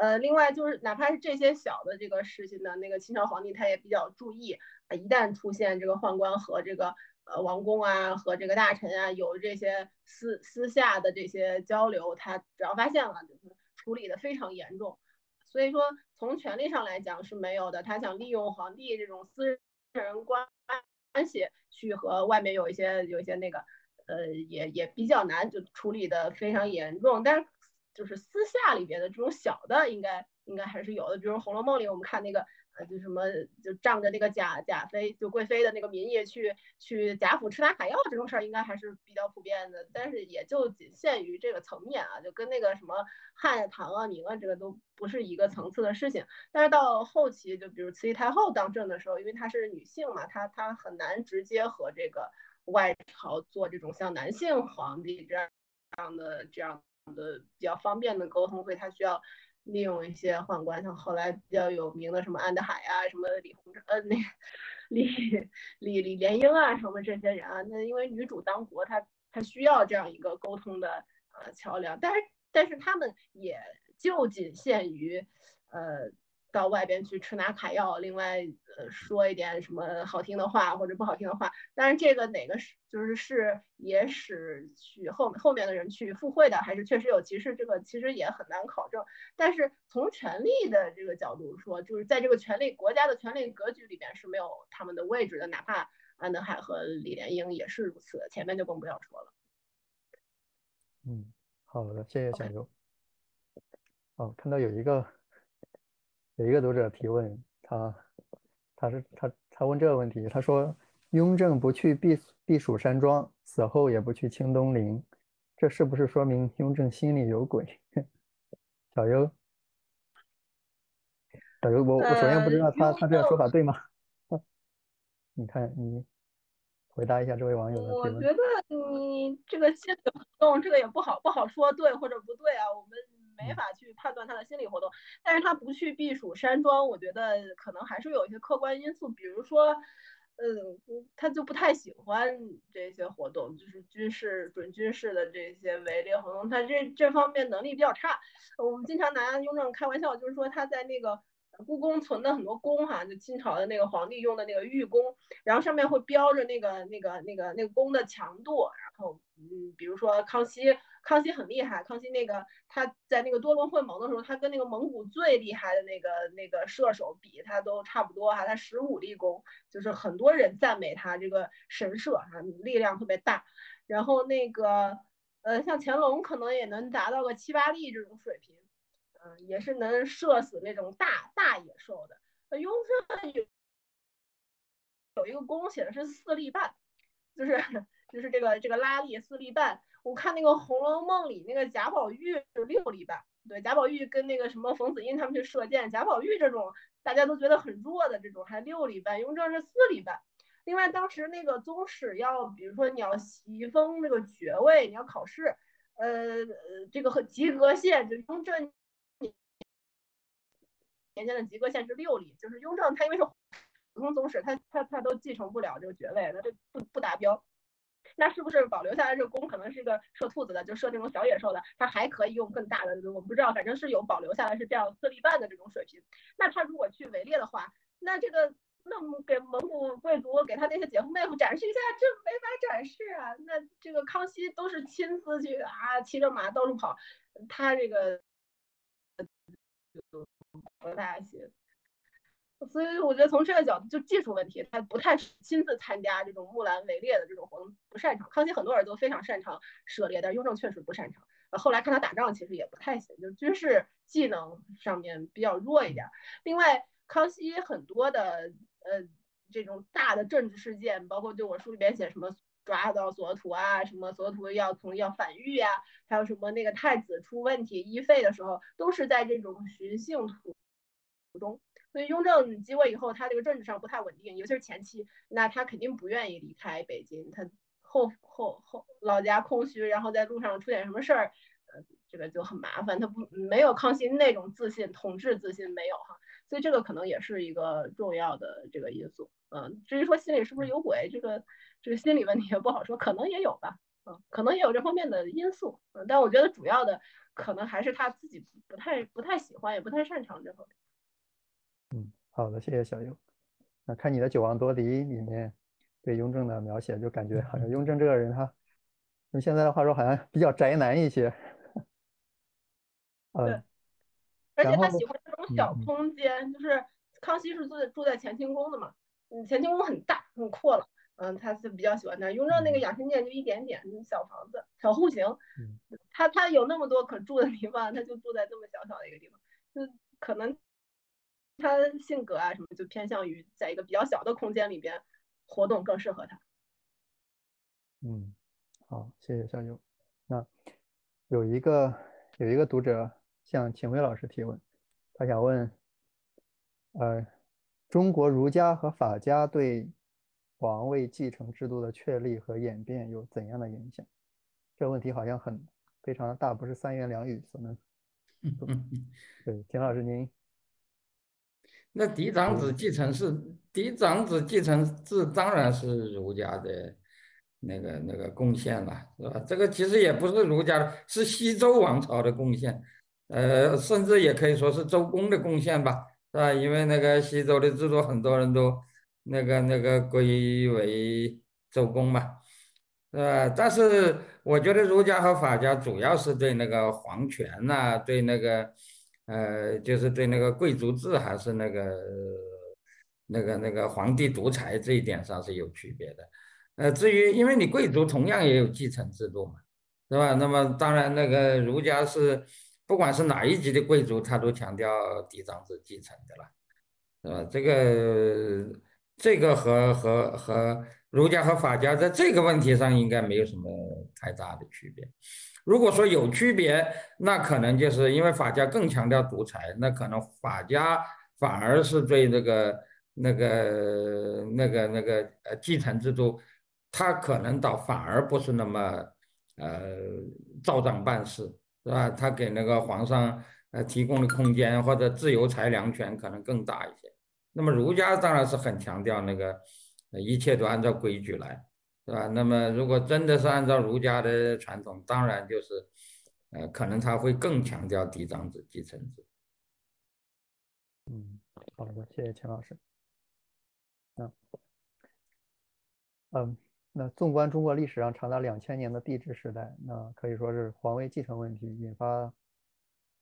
Speaker 5: 呃，另外就是哪怕是这些小的这个事情呢，那个清朝皇帝他也比较注意啊，一旦出现这个宦官和这个呃王公啊和这个大臣啊有这些私私下的这些交流，他只要发现了，就是处理的非常严重。所以说从权力上来讲是没有的，他想利用皇帝这种私人关。关系去和外面有一些有一些那个，呃，也也比较难，就处理的非常严重。但是就是私下里边的这种小的，应该应该还是有的。比如《红楼梦》里，我们看那个呃。就什么就仗着那个贾贾妃就贵妃的那个名义去去贾府吃拿卡要这种事儿，应该还是比较普遍的，但是也就仅限于这个层面啊，就跟那个什么汉唐啊、明啊这个都不是一个层次的事情。但是到后期，就比如慈禧太后当政的时候，因为她是女性嘛，她她很难直接和这个外朝做这种像男性皇帝这样这样的这样的比较方便的沟通，所以他需要。利用一些宦官，像后来比较有名的什么安德海啊，什么李鸿章，呃，那李李李莲英啊，什么这些人啊，那因为女主当国，她她需要这样一个沟通的呃桥梁，但是但是他们也就仅限于呃。到外边去吃拿卡要，另外呃说一点什么好听的话或者不好听的话，但是这个哪个是就是是也使去后后面的人去附会的，还是确实有歧视，这个其实也很难考证。但是从权力的这个角度说，就是在这个权力国家的权力格局里边是没有他们的位置的，哪怕安德海和李莲英也是如此，前面就更不要说了。
Speaker 3: 嗯，好的，谢谢小优。哦，看到有一个。有一个读者提问，他他是他他问这个问题，他说雍正不去避避暑山庄，死后也不去清东陵，这是不是说明雍正心里有鬼？<laughs> 小优，小优，我我首先不知道他他这个说法对吗？<laughs> 你看你回答一下这位网友的提问。
Speaker 5: 我觉得你这个心理活动，这个也不好不好说对或者不对啊，我们。没法去判断他的心理活动，但是他不去避暑山庄，我觉得可能还是有一些客观因素，比如说，嗯，他就不太喜欢这些活动，就是军事、准军事的这些围猎活动，他这这方面能力比较差。我们经常拿雍正开玩笑，就是说他在那个故宫存的很多弓哈，就清朝的那个皇帝用的那个玉弓，然后上面会标着那个那个那个那个弓的强度，然后嗯，比如说康熙。康熙很厉害，康熙那个他在那个多伦会盟的时候，他跟那个蒙古最厉害的那个那个射手比，他都差不多哈，他十五立功，就是很多人赞美他这个神射哈，力量特别大。然后那个呃，像乾隆可能也能达到个七八粒这种水平，嗯，也是能射死那种大大野兽的。雍正有有一个弓写的是四粒半，就是就是这个这个拉力四力半。我看那个《红楼梦》里那个贾宝玉是六力半，对，贾宝玉跟那个什么冯子英他们去射箭，贾宝玉这种大家都觉得很弱的这种还六力半，雍正是四力半。另外当时那个宗室要，比如说你要袭封这个爵位，你要考试，呃，这个和及格线就雍正年间的及格线是六里，就是雍正他因为是普通宗室，他他他都继承不了这个爵位，那这不不达标。那是不是保留下来这个弓可能是一个射兔子的，就射那种小野兽的，它还可以用更大的，我们不知道，反正是有保留下来是这样四力半的这种水平。那他如果去围猎的话，那这个那给蒙古贵族给他那些姐夫妹夫展示一下，这没法展示啊。那这个康熙都是亲自去啊，骑着马到处跑，他这个不太行。所以我觉得从这个角度，就技术问题，他不太亲自参加这种木兰围猎的这种活动，不擅长。康熙很多人都非常擅长射猎，但雍正确实不擅长。后来看他打仗，其实也不太行，就军事技能上面比较弱一点。另外，康熙很多的呃这种大的政治事件，包括就我书里边写什么抓到索图啊，什么索图要从要反狱啊，还有什么那个太子出问题医废的时候，都是在这种巡幸途中。所以雍正继位以后，他这个政治上不太稳定，尤其是前期，那他肯定不愿意离开北京。他后后后老家空虚，然后在路上出点什么事儿，呃，这个就很麻烦。他不没有康熙那种自信，统治自信没有哈。所以这个可能也是一个重要的这个因素。嗯，至于说心里是不是有鬼，这个这个心理问题也不好说，可能也有吧。嗯，可能也有这方面的因素。嗯，但我觉得主要的可能还是他自己不太不太喜欢，也不太擅长这方面。
Speaker 3: 嗯，好的，谢谢小优。那看你的《九王夺嫡》里面对雍正的描写，就感觉好像雍正这个人，他用现在的话说，好像比较宅男一些。<laughs>
Speaker 5: 对，而且他喜欢这种小空间，就是康熙是住在住在乾清宫的嘛，嗯，乾清宫很大很阔了，嗯，他是比较喜欢那。雍正那个养心殿就一点点小房子，小户型，他他有那么多可住的地方，他就住在这么小小的一个地方，就可能。他性格啊什么就偏向于在一个比较小的空间里边活动更适合他。
Speaker 3: 嗯，好，谢谢小优。那有一个有一个读者向秦晖老师提问，他想问，呃，中国儒家和法家对王位继承制度的确立和演变有怎样的影响？这个问题好像很非常的大，不是三言两语所能。<laughs> 对，秦老师您。
Speaker 2: 那嫡长子继承是嫡长子继承制，当然是儒家的那个那个贡献了，是吧？这个其实也不是儒家的，是西周王朝的贡献，呃，甚至也可以说是周公的贡献吧，是吧？因为那个西周的制度，很多人都那个那个归为周公嘛，是吧？但是我觉得儒家和法家主要是对那个皇权呐，对那个。呃，就是对那个贵族制还是那个那个那个皇帝独裁这一点上是有区别的。呃，至于因为你贵族同样也有继承制度嘛，是吧？那么当然那个儒家是不管是哪一级的贵族，他都强调嫡长子继承的了，是吧？这个这个和和和儒家和法家在这个问题上应该没有什么太大的区别。如果说有区别，那可能就是因为法家更强调独裁，那可能法家反而是对这个、那个、那个、那个呃继承制度，他可能倒反而不是那么呃照章办事，是吧？他给那个皇上呃提供的空间或者自由裁量权可能更大一些。那么儒家当然是很强调那个一切都按照规矩来。是吧？那么，如果真的是按照儒家的传统，当然就是，呃，可能他会更强调嫡长子继承制。
Speaker 3: 嗯，好的，谢谢钱老师。嗯，嗯，那纵观中国历史上长达两千年的帝制时代，那可以说是皇位继承问题引发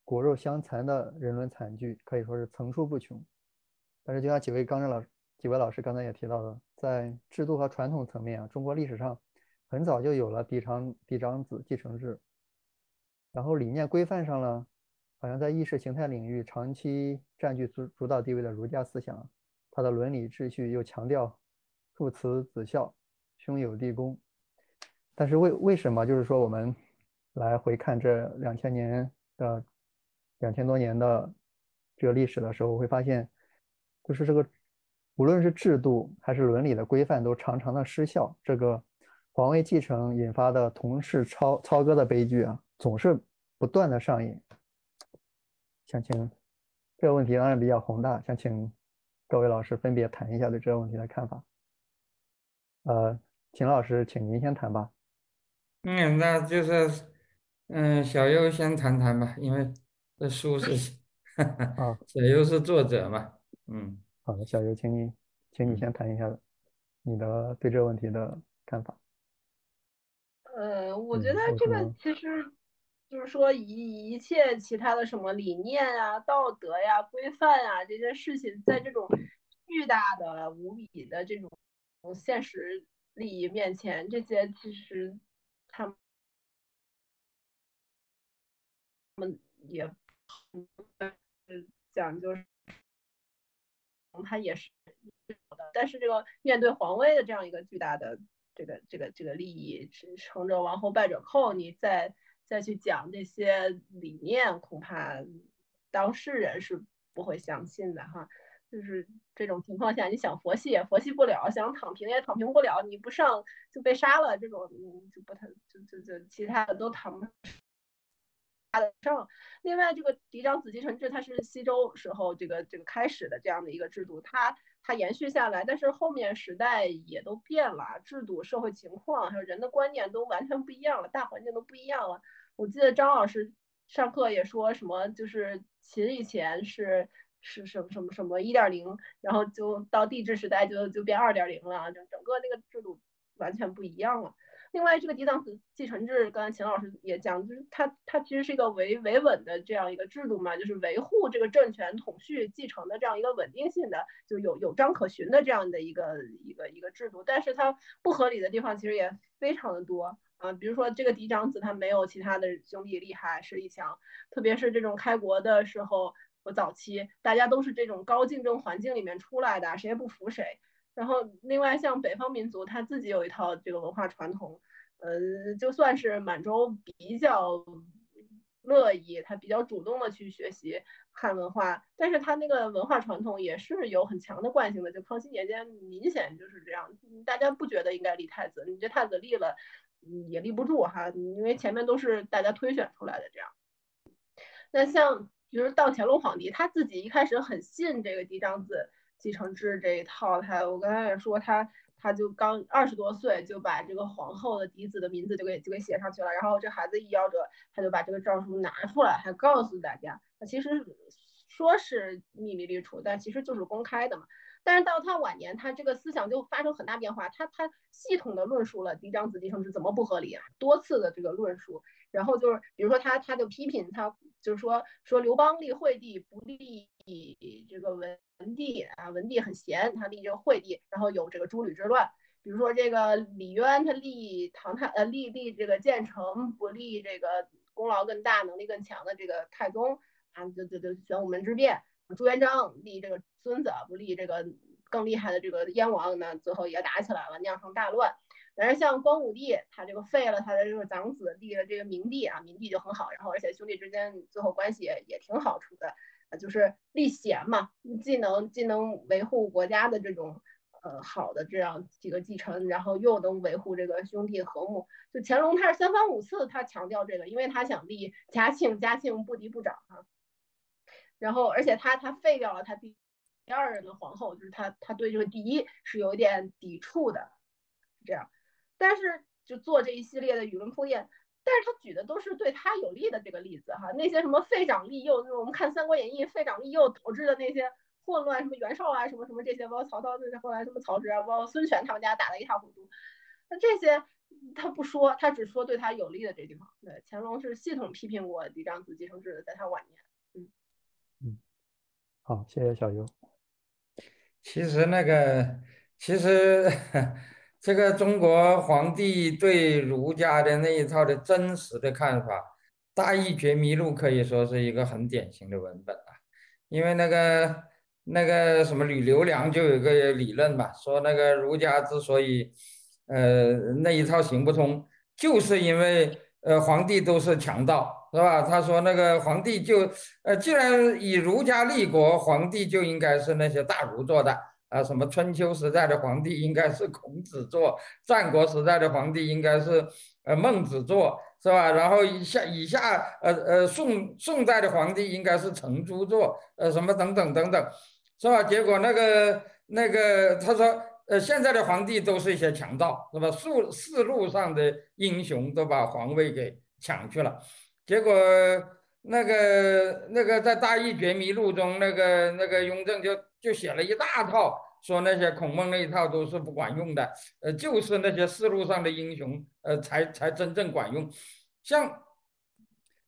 Speaker 3: 骨肉相残的人伦惨剧，可以说是层出不穷。但是，就像几位刚正老。几位老师刚才也提到了，在制度和传统层面啊，中国历史上很早就有了嫡长嫡长子继承制。然后理念规范上呢，好像在意识形态领域长期占据主主导地位的儒家思想，它的伦理秩序又强调父慈子孝、兄友弟恭。但是为为什么就是说我们来回看这两千年的两千多年的这个历史的时候，会发现，就是这个无论是制度还是伦理的规范都常常的失效。这个皇位继承引发的同室操操戈的悲剧啊，总是不断的上演。想请这个问题当然比较宏大，想请各位老师分别谈一下对这个问题的看法。呃，秦老师，请您先谈吧。
Speaker 2: 嗯，那就是，嗯，小优先谈谈吧，因为这书是，
Speaker 3: 啊，<laughs>
Speaker 2: 小优是作者嘛。嗯，
Speaker 3: 好的，小游，请你，请你先谈一下你的对这个问题的看法。
Speaker 5: 呃，我觉得这个其实。就是说，一一切其他的什么理念啊、道德呀、规范啊这些事情，在这种巨大的、无比的这种现实利益面前，这些其实他们也讲究，他也是的。但是这个面对皇位的这样一个巨大的这个这个这个利益，是成者王后败者寇，你再。再去讲这些理念，恐怕当事人是不会相信的哈。就是这种情况下，你想佛系也佛系不了，想躺平也躺平不了，你不上就被杀了，这种就不太就就就其他的都躺不上。另外，这个嫡长子继承制，它是西周时候这个这个开始的这样的一个制度，它它延续下来，但是后面时代也都变了，制度、社会情况还有人的观念都完全不一样了，大环境都不一样了。我记得张老师上课也说什么，就是秦以前是是什么什么什么一点零，然后就到帝制时代就就变二点零了，就整个那个制度完全不一样了。另外，这个嫡长子继承制，刚才秦老师也讲，就是它它其实是一个维维稳的这样一个制度嘛，就是维护这个政权统序继承的这样一个稳定性的，就有有章可循的这样的一个一个一个制度。但是它不合理的地方其实也非常的多。啊，比如说这个嫡长子他没有其他的兄弟厉害实力强，特别是这种开国的时候和早期，大家都是这种高竞争环境里面出来的，谁也不服谁。然后另外像北方民族，他自己有一套这个文化传统，呃，就算是满洲比较乐意，他比较主动的去学习汉文化，但是他那个文化传统也是有很强的惯性的，就康熙年间明显就是这样，大家不觉得应该立太子，你这太子立了。也立不住哈，因为前面都是大家推选出来的这样。那像比如到乾隆皇帝，他自己一开始很信这个嫡长子继承制这一套，他我刚才也说他他就刚二十多岁就把这个皇后的嫡子的名字就给就给写上去了，然后这孩子一夭折，他就把这个诏书拿出来，还告诉大家，他其实说是秘密立储，但其实就是公开的嘛。但是到他晚年，他这个思想就发生很大变化。他他系统的论述了嫡长子继承制怎么不合理啊，多次的这个论述。然后就是比如说他他就批评他，就是说说刘邦立惠帝不立以这个文帝啊，文帝很闲，他立这个惠帝，然后有这个诸吕之乱。比如说这个李渊他立唐太呃立立这个建成不立这个功劳更大能力更强的这个太宗啊，就就就玄武门之变。朱元璋立这个孙子，不立这个更厉害的这个燕王，那最后也打起来了，酿成大乱。但是像光武帝，他这个废了他的这个长子，立了这个明帝啊，明帝就很好，然后而且兄弟之间最后关系也也挺好处的，就是立贤嘛，既能既能维护国家的这种呃好的这样几个继承，然后又能维护这个兄弟和睦。就乾隆他是三番五次他强调这个，因为他想立嘉庆，嘉庆不敌不长啊。然后，而且他他废掉了他第第二任的皇后，就是他他对这个第一是有一点抵触的，这样。但是就做这一系列的舆论铺垫，但是他举的都是对他有利的这个例子哈，那些什么废长立幼，我们看《三国演义》，废长立幼导致的那些混乱，什么袁绍啊，什么什么这些，包括曹操，就是后来什么曹植啊，包括孙权他们家打得一塌糊涂，那这些他不说，他只说对他有利的这地方。对，乾隆是系统批评过嫡长子继承制的，在他晚年。
Speaker 3: 嗯，好，谢谢小优。
Speaker 2: 其实那个，其实这个中国皇帝对儒家的那一套的真实的看法，《大义觉迷录》可以说是一个很典型的文本啊。因为那个那个什么吕留良就有个理论嘛，说那个儒家之所以呃那一套行不通，就是因为呃皇帝都是强盗，是吧？他说那个皇帝就呃既然以儒家立国，皇帝就应该是那些大儒做的啊，什么春秋时代的皇帝应该是孔子做，战国时代的皇帝应该是呃孟子做。是吧？然后以下以下呃呃宋宋代的皇帝应该是程朱做，呃什么等等等等，是吧？结果那个那个他说，呃现在的皇帝都是一些强盗，是吧？四四路上的英雄都把皇位给抢去了，结果那个那个在《大义觉迷录》中，那个那个雍正就就写了一大套。说那些孔孟那一套都是不管用的，呃，就是那些四路上的英雄，呃，才才真正管用。像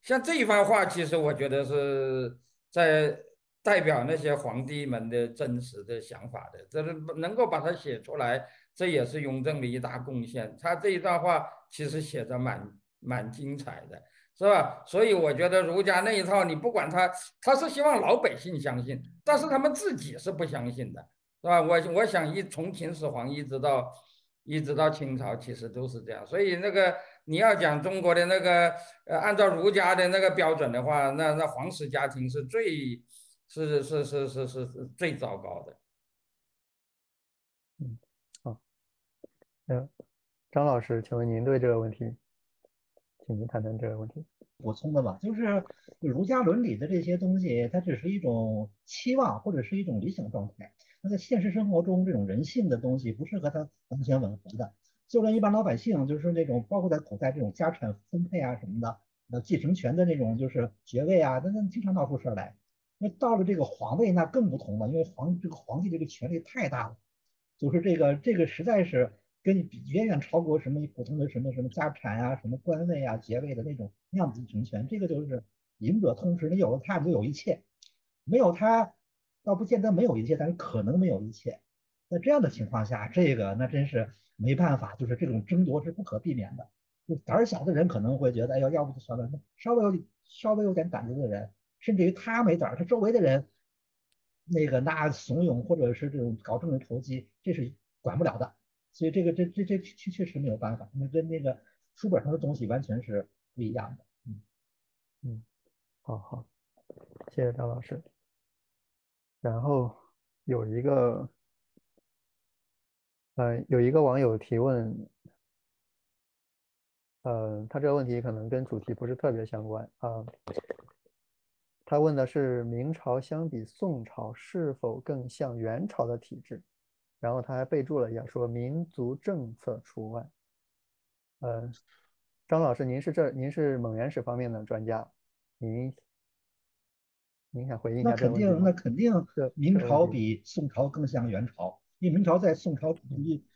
Speaker 2: 像这一番话，其实我觉得是在代表那些皇帝们的真实的想法的，这是能够把它写出来，这也是雍正的一大贡献。他这一段话其实写的蛮蛮精彩的，是吧？所以我觉得儒家那一套，你不管他，他是希望老百姓相信，但是他们自己是不相信的。是吧？我我想一从秦始皇一直到一直到清朝，其实都是这样。所以那个你要讲中国的那个呃，按照儒家的那个标准的话，那那皇室家庭是最是是是是是是最糟糕的。
Speaker 3: 嗯，好，嗯，张老师，请问您对这个问题，请您谈谈这个问题。
Speaker 4: 补充的吧，就是儒家伦理的这些东西，它只是一种期望或者是一种理想状态。那在现实生活中，这种人性的东西不是和它完全吻合的。就连一般老百姓，就是那种包括在古代这种家产分配啊什么的，那继承权的那种就是爵位啊，那那经常闹出事儿来。那到了这个皇位，那更不同了，因为皇这个皇帝这个权力太大了，就是这个这个实在是跟你比远远超过什么普通的什么什么家产啊、什么官位啊、爵位的那种那样子继承权。这个就是赢者通吃，你有了它，你就有一切；没有它。倒不见得没有一切，但是可能没有一切。在这样的情况下，这个那真是没办法，就是这种争夺是不可避免的。就胆儿小的人可能会觉得，哎呦，要不就算了。稍微有稍微有点胆子的人，甚至于他没胆儿，他周围的人那个那怂恿或者是这种搞政治投机，这是管不了的。所以这个这这这确确实没有办法，那跟那个书本上的东西完全是不一样的。
Speaker 3: 嗯嗯，好好，谢谢张老师。然后有一个，呃，有一个网友提问，呃，他这个问题可能跟主题不是特别相关啊。他问的是明朝相比宋朝是否更像元朝的体制，然后他还备注了一下说民族政策除外。呃，张老师，您是这您是蒙元史方面的专家，您。您想回应一下？
Speaker 4: 那肯定，那肯定，明朝比宋朝更像元朝，因为明朝在宋朝，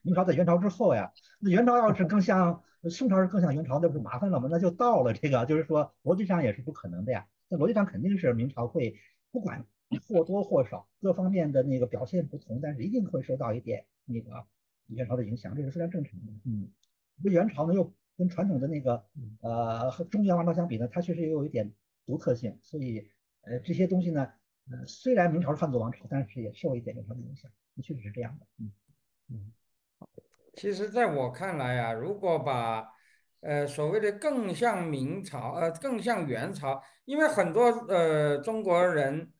Speaker 4: 明朝在元朝之后呀。那元朝要是更像宋朝，是更像元朝，那不麻烦了吗？那就到了这个，就是说逻辑上也是不可能的呀。那逻辑上肯定是明朝会不管或多或少各方面的那个表现不同，但是一定会受到一点那个元朝的影响，这是非常正常的。嗯，那元朝呢又跟传统的那个呃和中原王朝相比呢，它确实也有一点独特性，所以。呃，这些东西呢，呃，虽然明朝是汉族王朝，但是也受一点元朝的影响，确实是这样的。嗯
Speaker 2: 嗯，其实在我看来啊，如果把呃所谓的更像明朝，呃，更像元朝，因为很多呃中国人，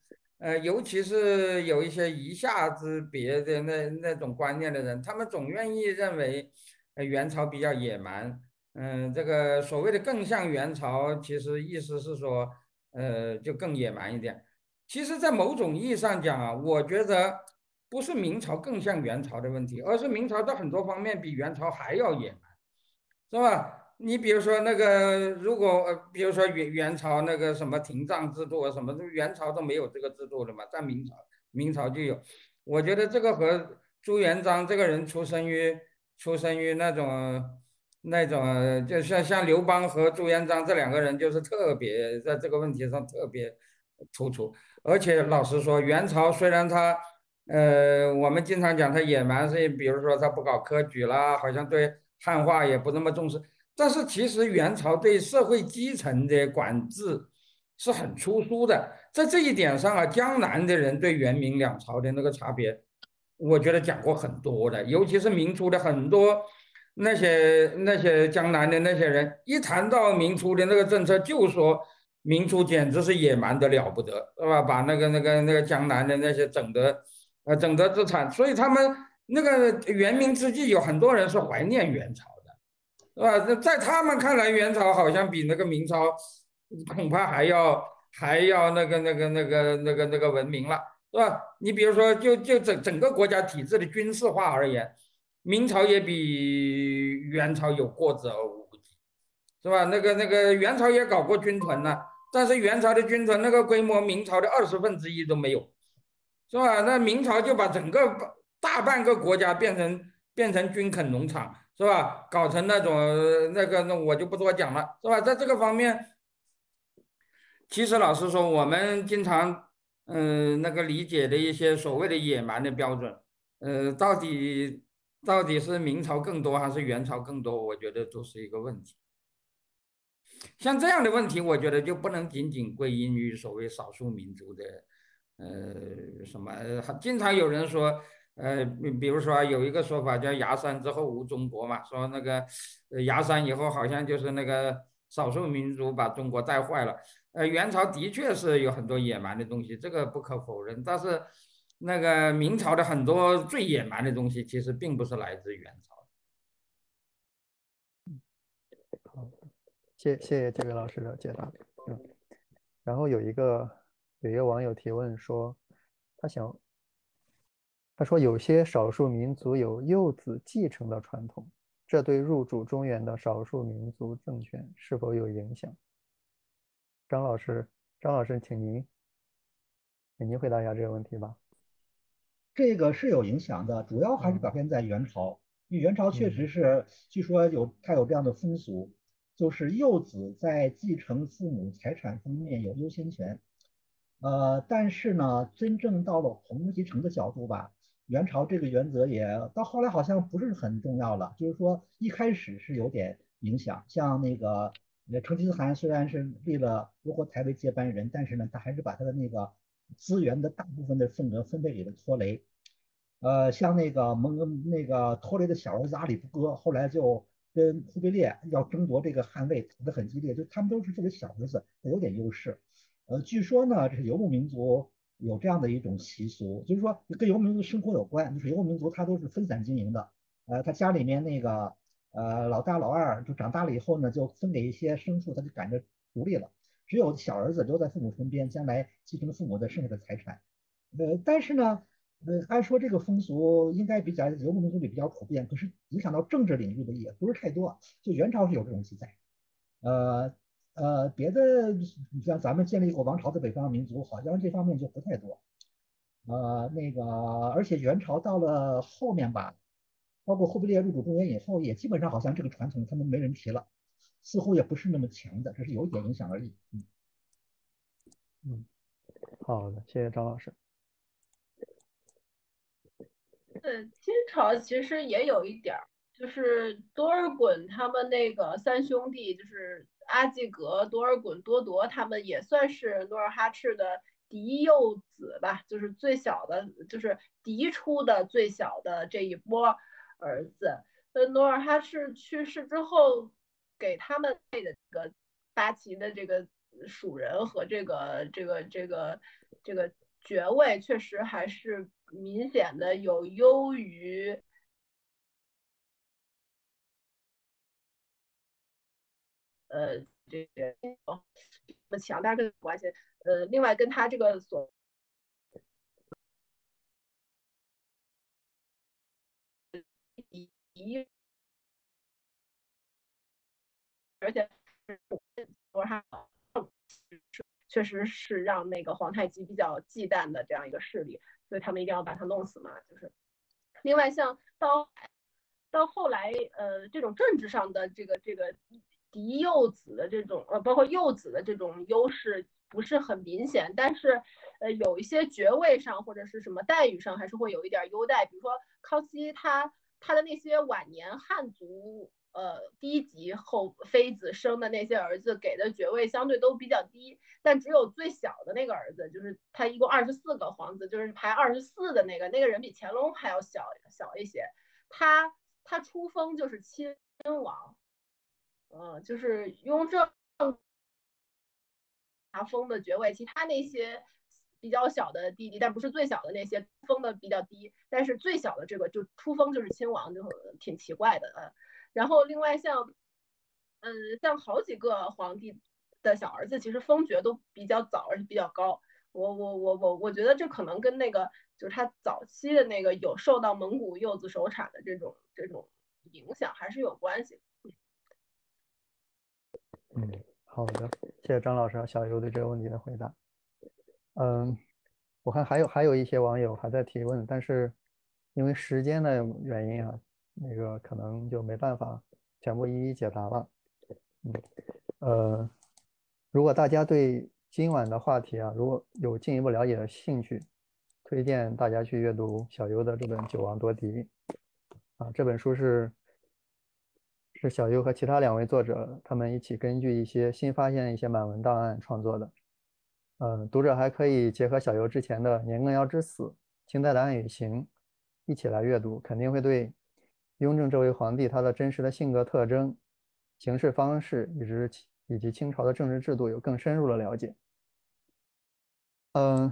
Speaker 2: 呃，尤其是有一些一下子别的那那种观念的人，他们总愿意认为呃元朝比较野蛮。嗯，这个所谓的更像元朝，其实意思是说。呃，就更野蛮一点。其实，在某种意义上讲啊，我觉得不是明朝更像元朝的问题，而是明朝在很多方面比元朝还要野蛮，是吧？你比如说那个，如果，比如说元元朝那个什么廷杖制度啊，什么元朝都没有这个制度的嘛，在明朝，明朝就有。我觉得这个和朱元璋这个人出生于出生于那种。那种就像像刘邦和朱元璋这两个人，就是特别在这个问题上特别突出。而且老实说，元朝虽然他，呃，我们经常讲他野蛮，是比如说他不搞科举啦，好像对汉化也不那么重视。但是其实元朝对社会基层的管制是很出殊的。在这一点上啊，江南的人对元明两朝的那个差别，我觉得讲过很多的，尤其是明初的很多。那些那些江南的那些人，一谈到明初的那个政策，就说明初简直是野蛮的了不得，是吧？把那个那个那个江南的那些整得，呃，整得资产，所以他们那个元明之际，有很多人是怀念元朝，是吧？在他们看来，元朝好像比那个明朝恐怕还要还要那个那个那个那个那个文明了。是吧？你比如说，就就整整个国家体制的军事化而言，明朝也比元朝有过之而无不及，是吧？那个那个元朝也搞过军屯呢，但是元朝的军屯那个规模，明朝的二十分之一都没有，是吧？那明朝就把整个大半个国家变成变成军垦农场，是吧？搞成那种那个那我就不多讲了，是吧？在这个方面，其实老实说，我们经常。嗯，那个理解的一些所谓的野蛮的标准，呃，到底到底是明朝更多还是元朝更多？我觉得都是一个问题。像这样的问题，我觉得就不能仅仅归因于所谓少数民族的，呃，什么？经常有人说，呃，比比如说有一个说法叫“崖山之后无中国”嘛，说那个崖山以后好像就是那个少数民族把中国带坏了。呃，元朝的确是有很多野蛮的东西，这个不可否认。但是，那个明朝的很多最野蛮的东西，其实并不是来自元朝。
Speaker 3: 谢谢谢这位老师的解答。嗯，然后有一个有一个网友提问说，他想，他说有些少数民族有幼子继承的传统，这对入主中原的少数民族政权是否有影响？张老师，张老师，请您，请您回答一下这个问题吧。
Speaker 4: 这个是有影响的，主要还是表现在元朝，因为元朝确实是，据说有它有这样的风俗，就是幼子在继承父母财产方面有优先权。呃，但是呢，真正到了红继承的角度吧，元朝这个原则也到后来好像不是很重要了，就是说一开始是有点影响，像那个。成吉思汗虽然是立了窝阔台为接班人，但是呢，他还是把他的那个资源的大部分的份额分配给了托雷。呃，像那个蒙那个托雷的小儿子阿里不哥，后来就跟忽必烈要争夺这个汗位，打得很激烈。就他们都是这个小儿子，有点优势。呃，据说呢，这是游牧民族有这样的一种习俗，就是说跟游牧民族生活有关，就是游牧民族他都是分散经营的。呃，他家里面那个。呃，老大老二就长大了以后呢，就分给一些牲畜，他就赶着独立了。只有小儿子留在父母身边，将来继承父母的剩下的财产。呃，但是呢，呃，按说这个风俗应该比较游牧民族里比较普遍，可是影响到政治领域的也不是太多。就元朝是有这种记载。呃呃，别的你像咱们建立过王朝的北方民族，好像这方面就不太多。呃，那个，而且元朝到了后面吧。包括忽必烈入主中原以后，也基本上好像这个传统他们没人提了，似乎也不是那么强的，只是有一点影响而已。嗯，
Speaker 3: 嗯，好的，谢谢张老师。
Speaker 5: 嗯，清朝其实也有一点儿，就是多尔衮他们那个三兄弟，就是阿济格、多尔衮、多铎，他们也算是努尔哈赤的嫡幼子吧，就是最小的，就是嫡出的最小的这一波。儿子，那，努尔哈赤去世之后，给他们配的这个八旗的这个属人和这个这个这个这个爵位，确实还是明显的有优于，呃，这个么强大跟关系，呃，另外跟他这个所。一，而且确实是让那个皇太极比较忌惮的这样一个势力，所以他们一定要把他弄死嘛。就是另外，像到到后来，呃，这种政治上的这个这个嫡幼子的这种，呃，包括幼子的这种优势不是很明显，但是呃，有一些爵位上或者是什么待遇上还是会有一点优待，比如说康熙他。他的那些晚年汉族呃低级后妃子生的那些儿子给的爵位相对都比较低，但只有最小的那个儿子，就是他一共二十四个皇子，就是排二十四的那个那个人比乾隆还要小小一些，他他出封就是亲亲王，嗯，就是雍正拿封的爵位，其他那些比较小的弟弟，但不是最小的那些封的比较低，但是最小的这个就出封就是亲王，就挺奇怪的嗯。然后另外像，嗯，像好几个皇帝的小儿子，其实封爵都比较早，而且比较高。我我我我我觉得这可能跟那个就是他早期的那个有受到蒙古幼子手产的这种这种影响还是有关系。
Speaker 3: 嗯，好的，谢谢张老师和小优对这个问题的回答。嗯，我看还有还有一些网友还在提问，但是因为时间的原因啊，那个可能就没办法全部一一解答了。嗯，呃，如果大家对今晚的话题啊，如果有进一步了解的兴趣，推荐大家去阅读小优的这本《九王夺嫡》啊。这本书是是小优和其他两位作者他们一起根据一些新发现的一些满文档案创作的。嗯，读者还可以结合小优之前的《年羹尧之死》《清代的案与刑》一起来阅读，肯定会对雍正这位皇帝他的真实的性格特征、行事方式，以及以及清朝的政治制度有更深入的了解。嗯，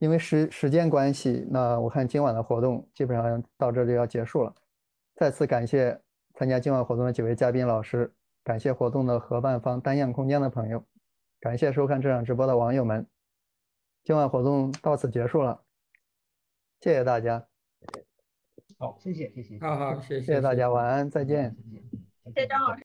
Speaker 3: 因为时时间关系，那我看今晚的活动基本上到这就要结束了。再次感谢参加今晚活动的几位嘉宾老师，感谢活动的合办方单样空间的朋友，感谢收看这场直播的网友们。今晚活动到此结束了，谢谢大家。
Speaker 4: 好，谢谢谢谢。
Speaker 2: 好好，谢
Speaker 3: 谢谢大家，晚安，再见。
Speaker 5: 谢谢张老师。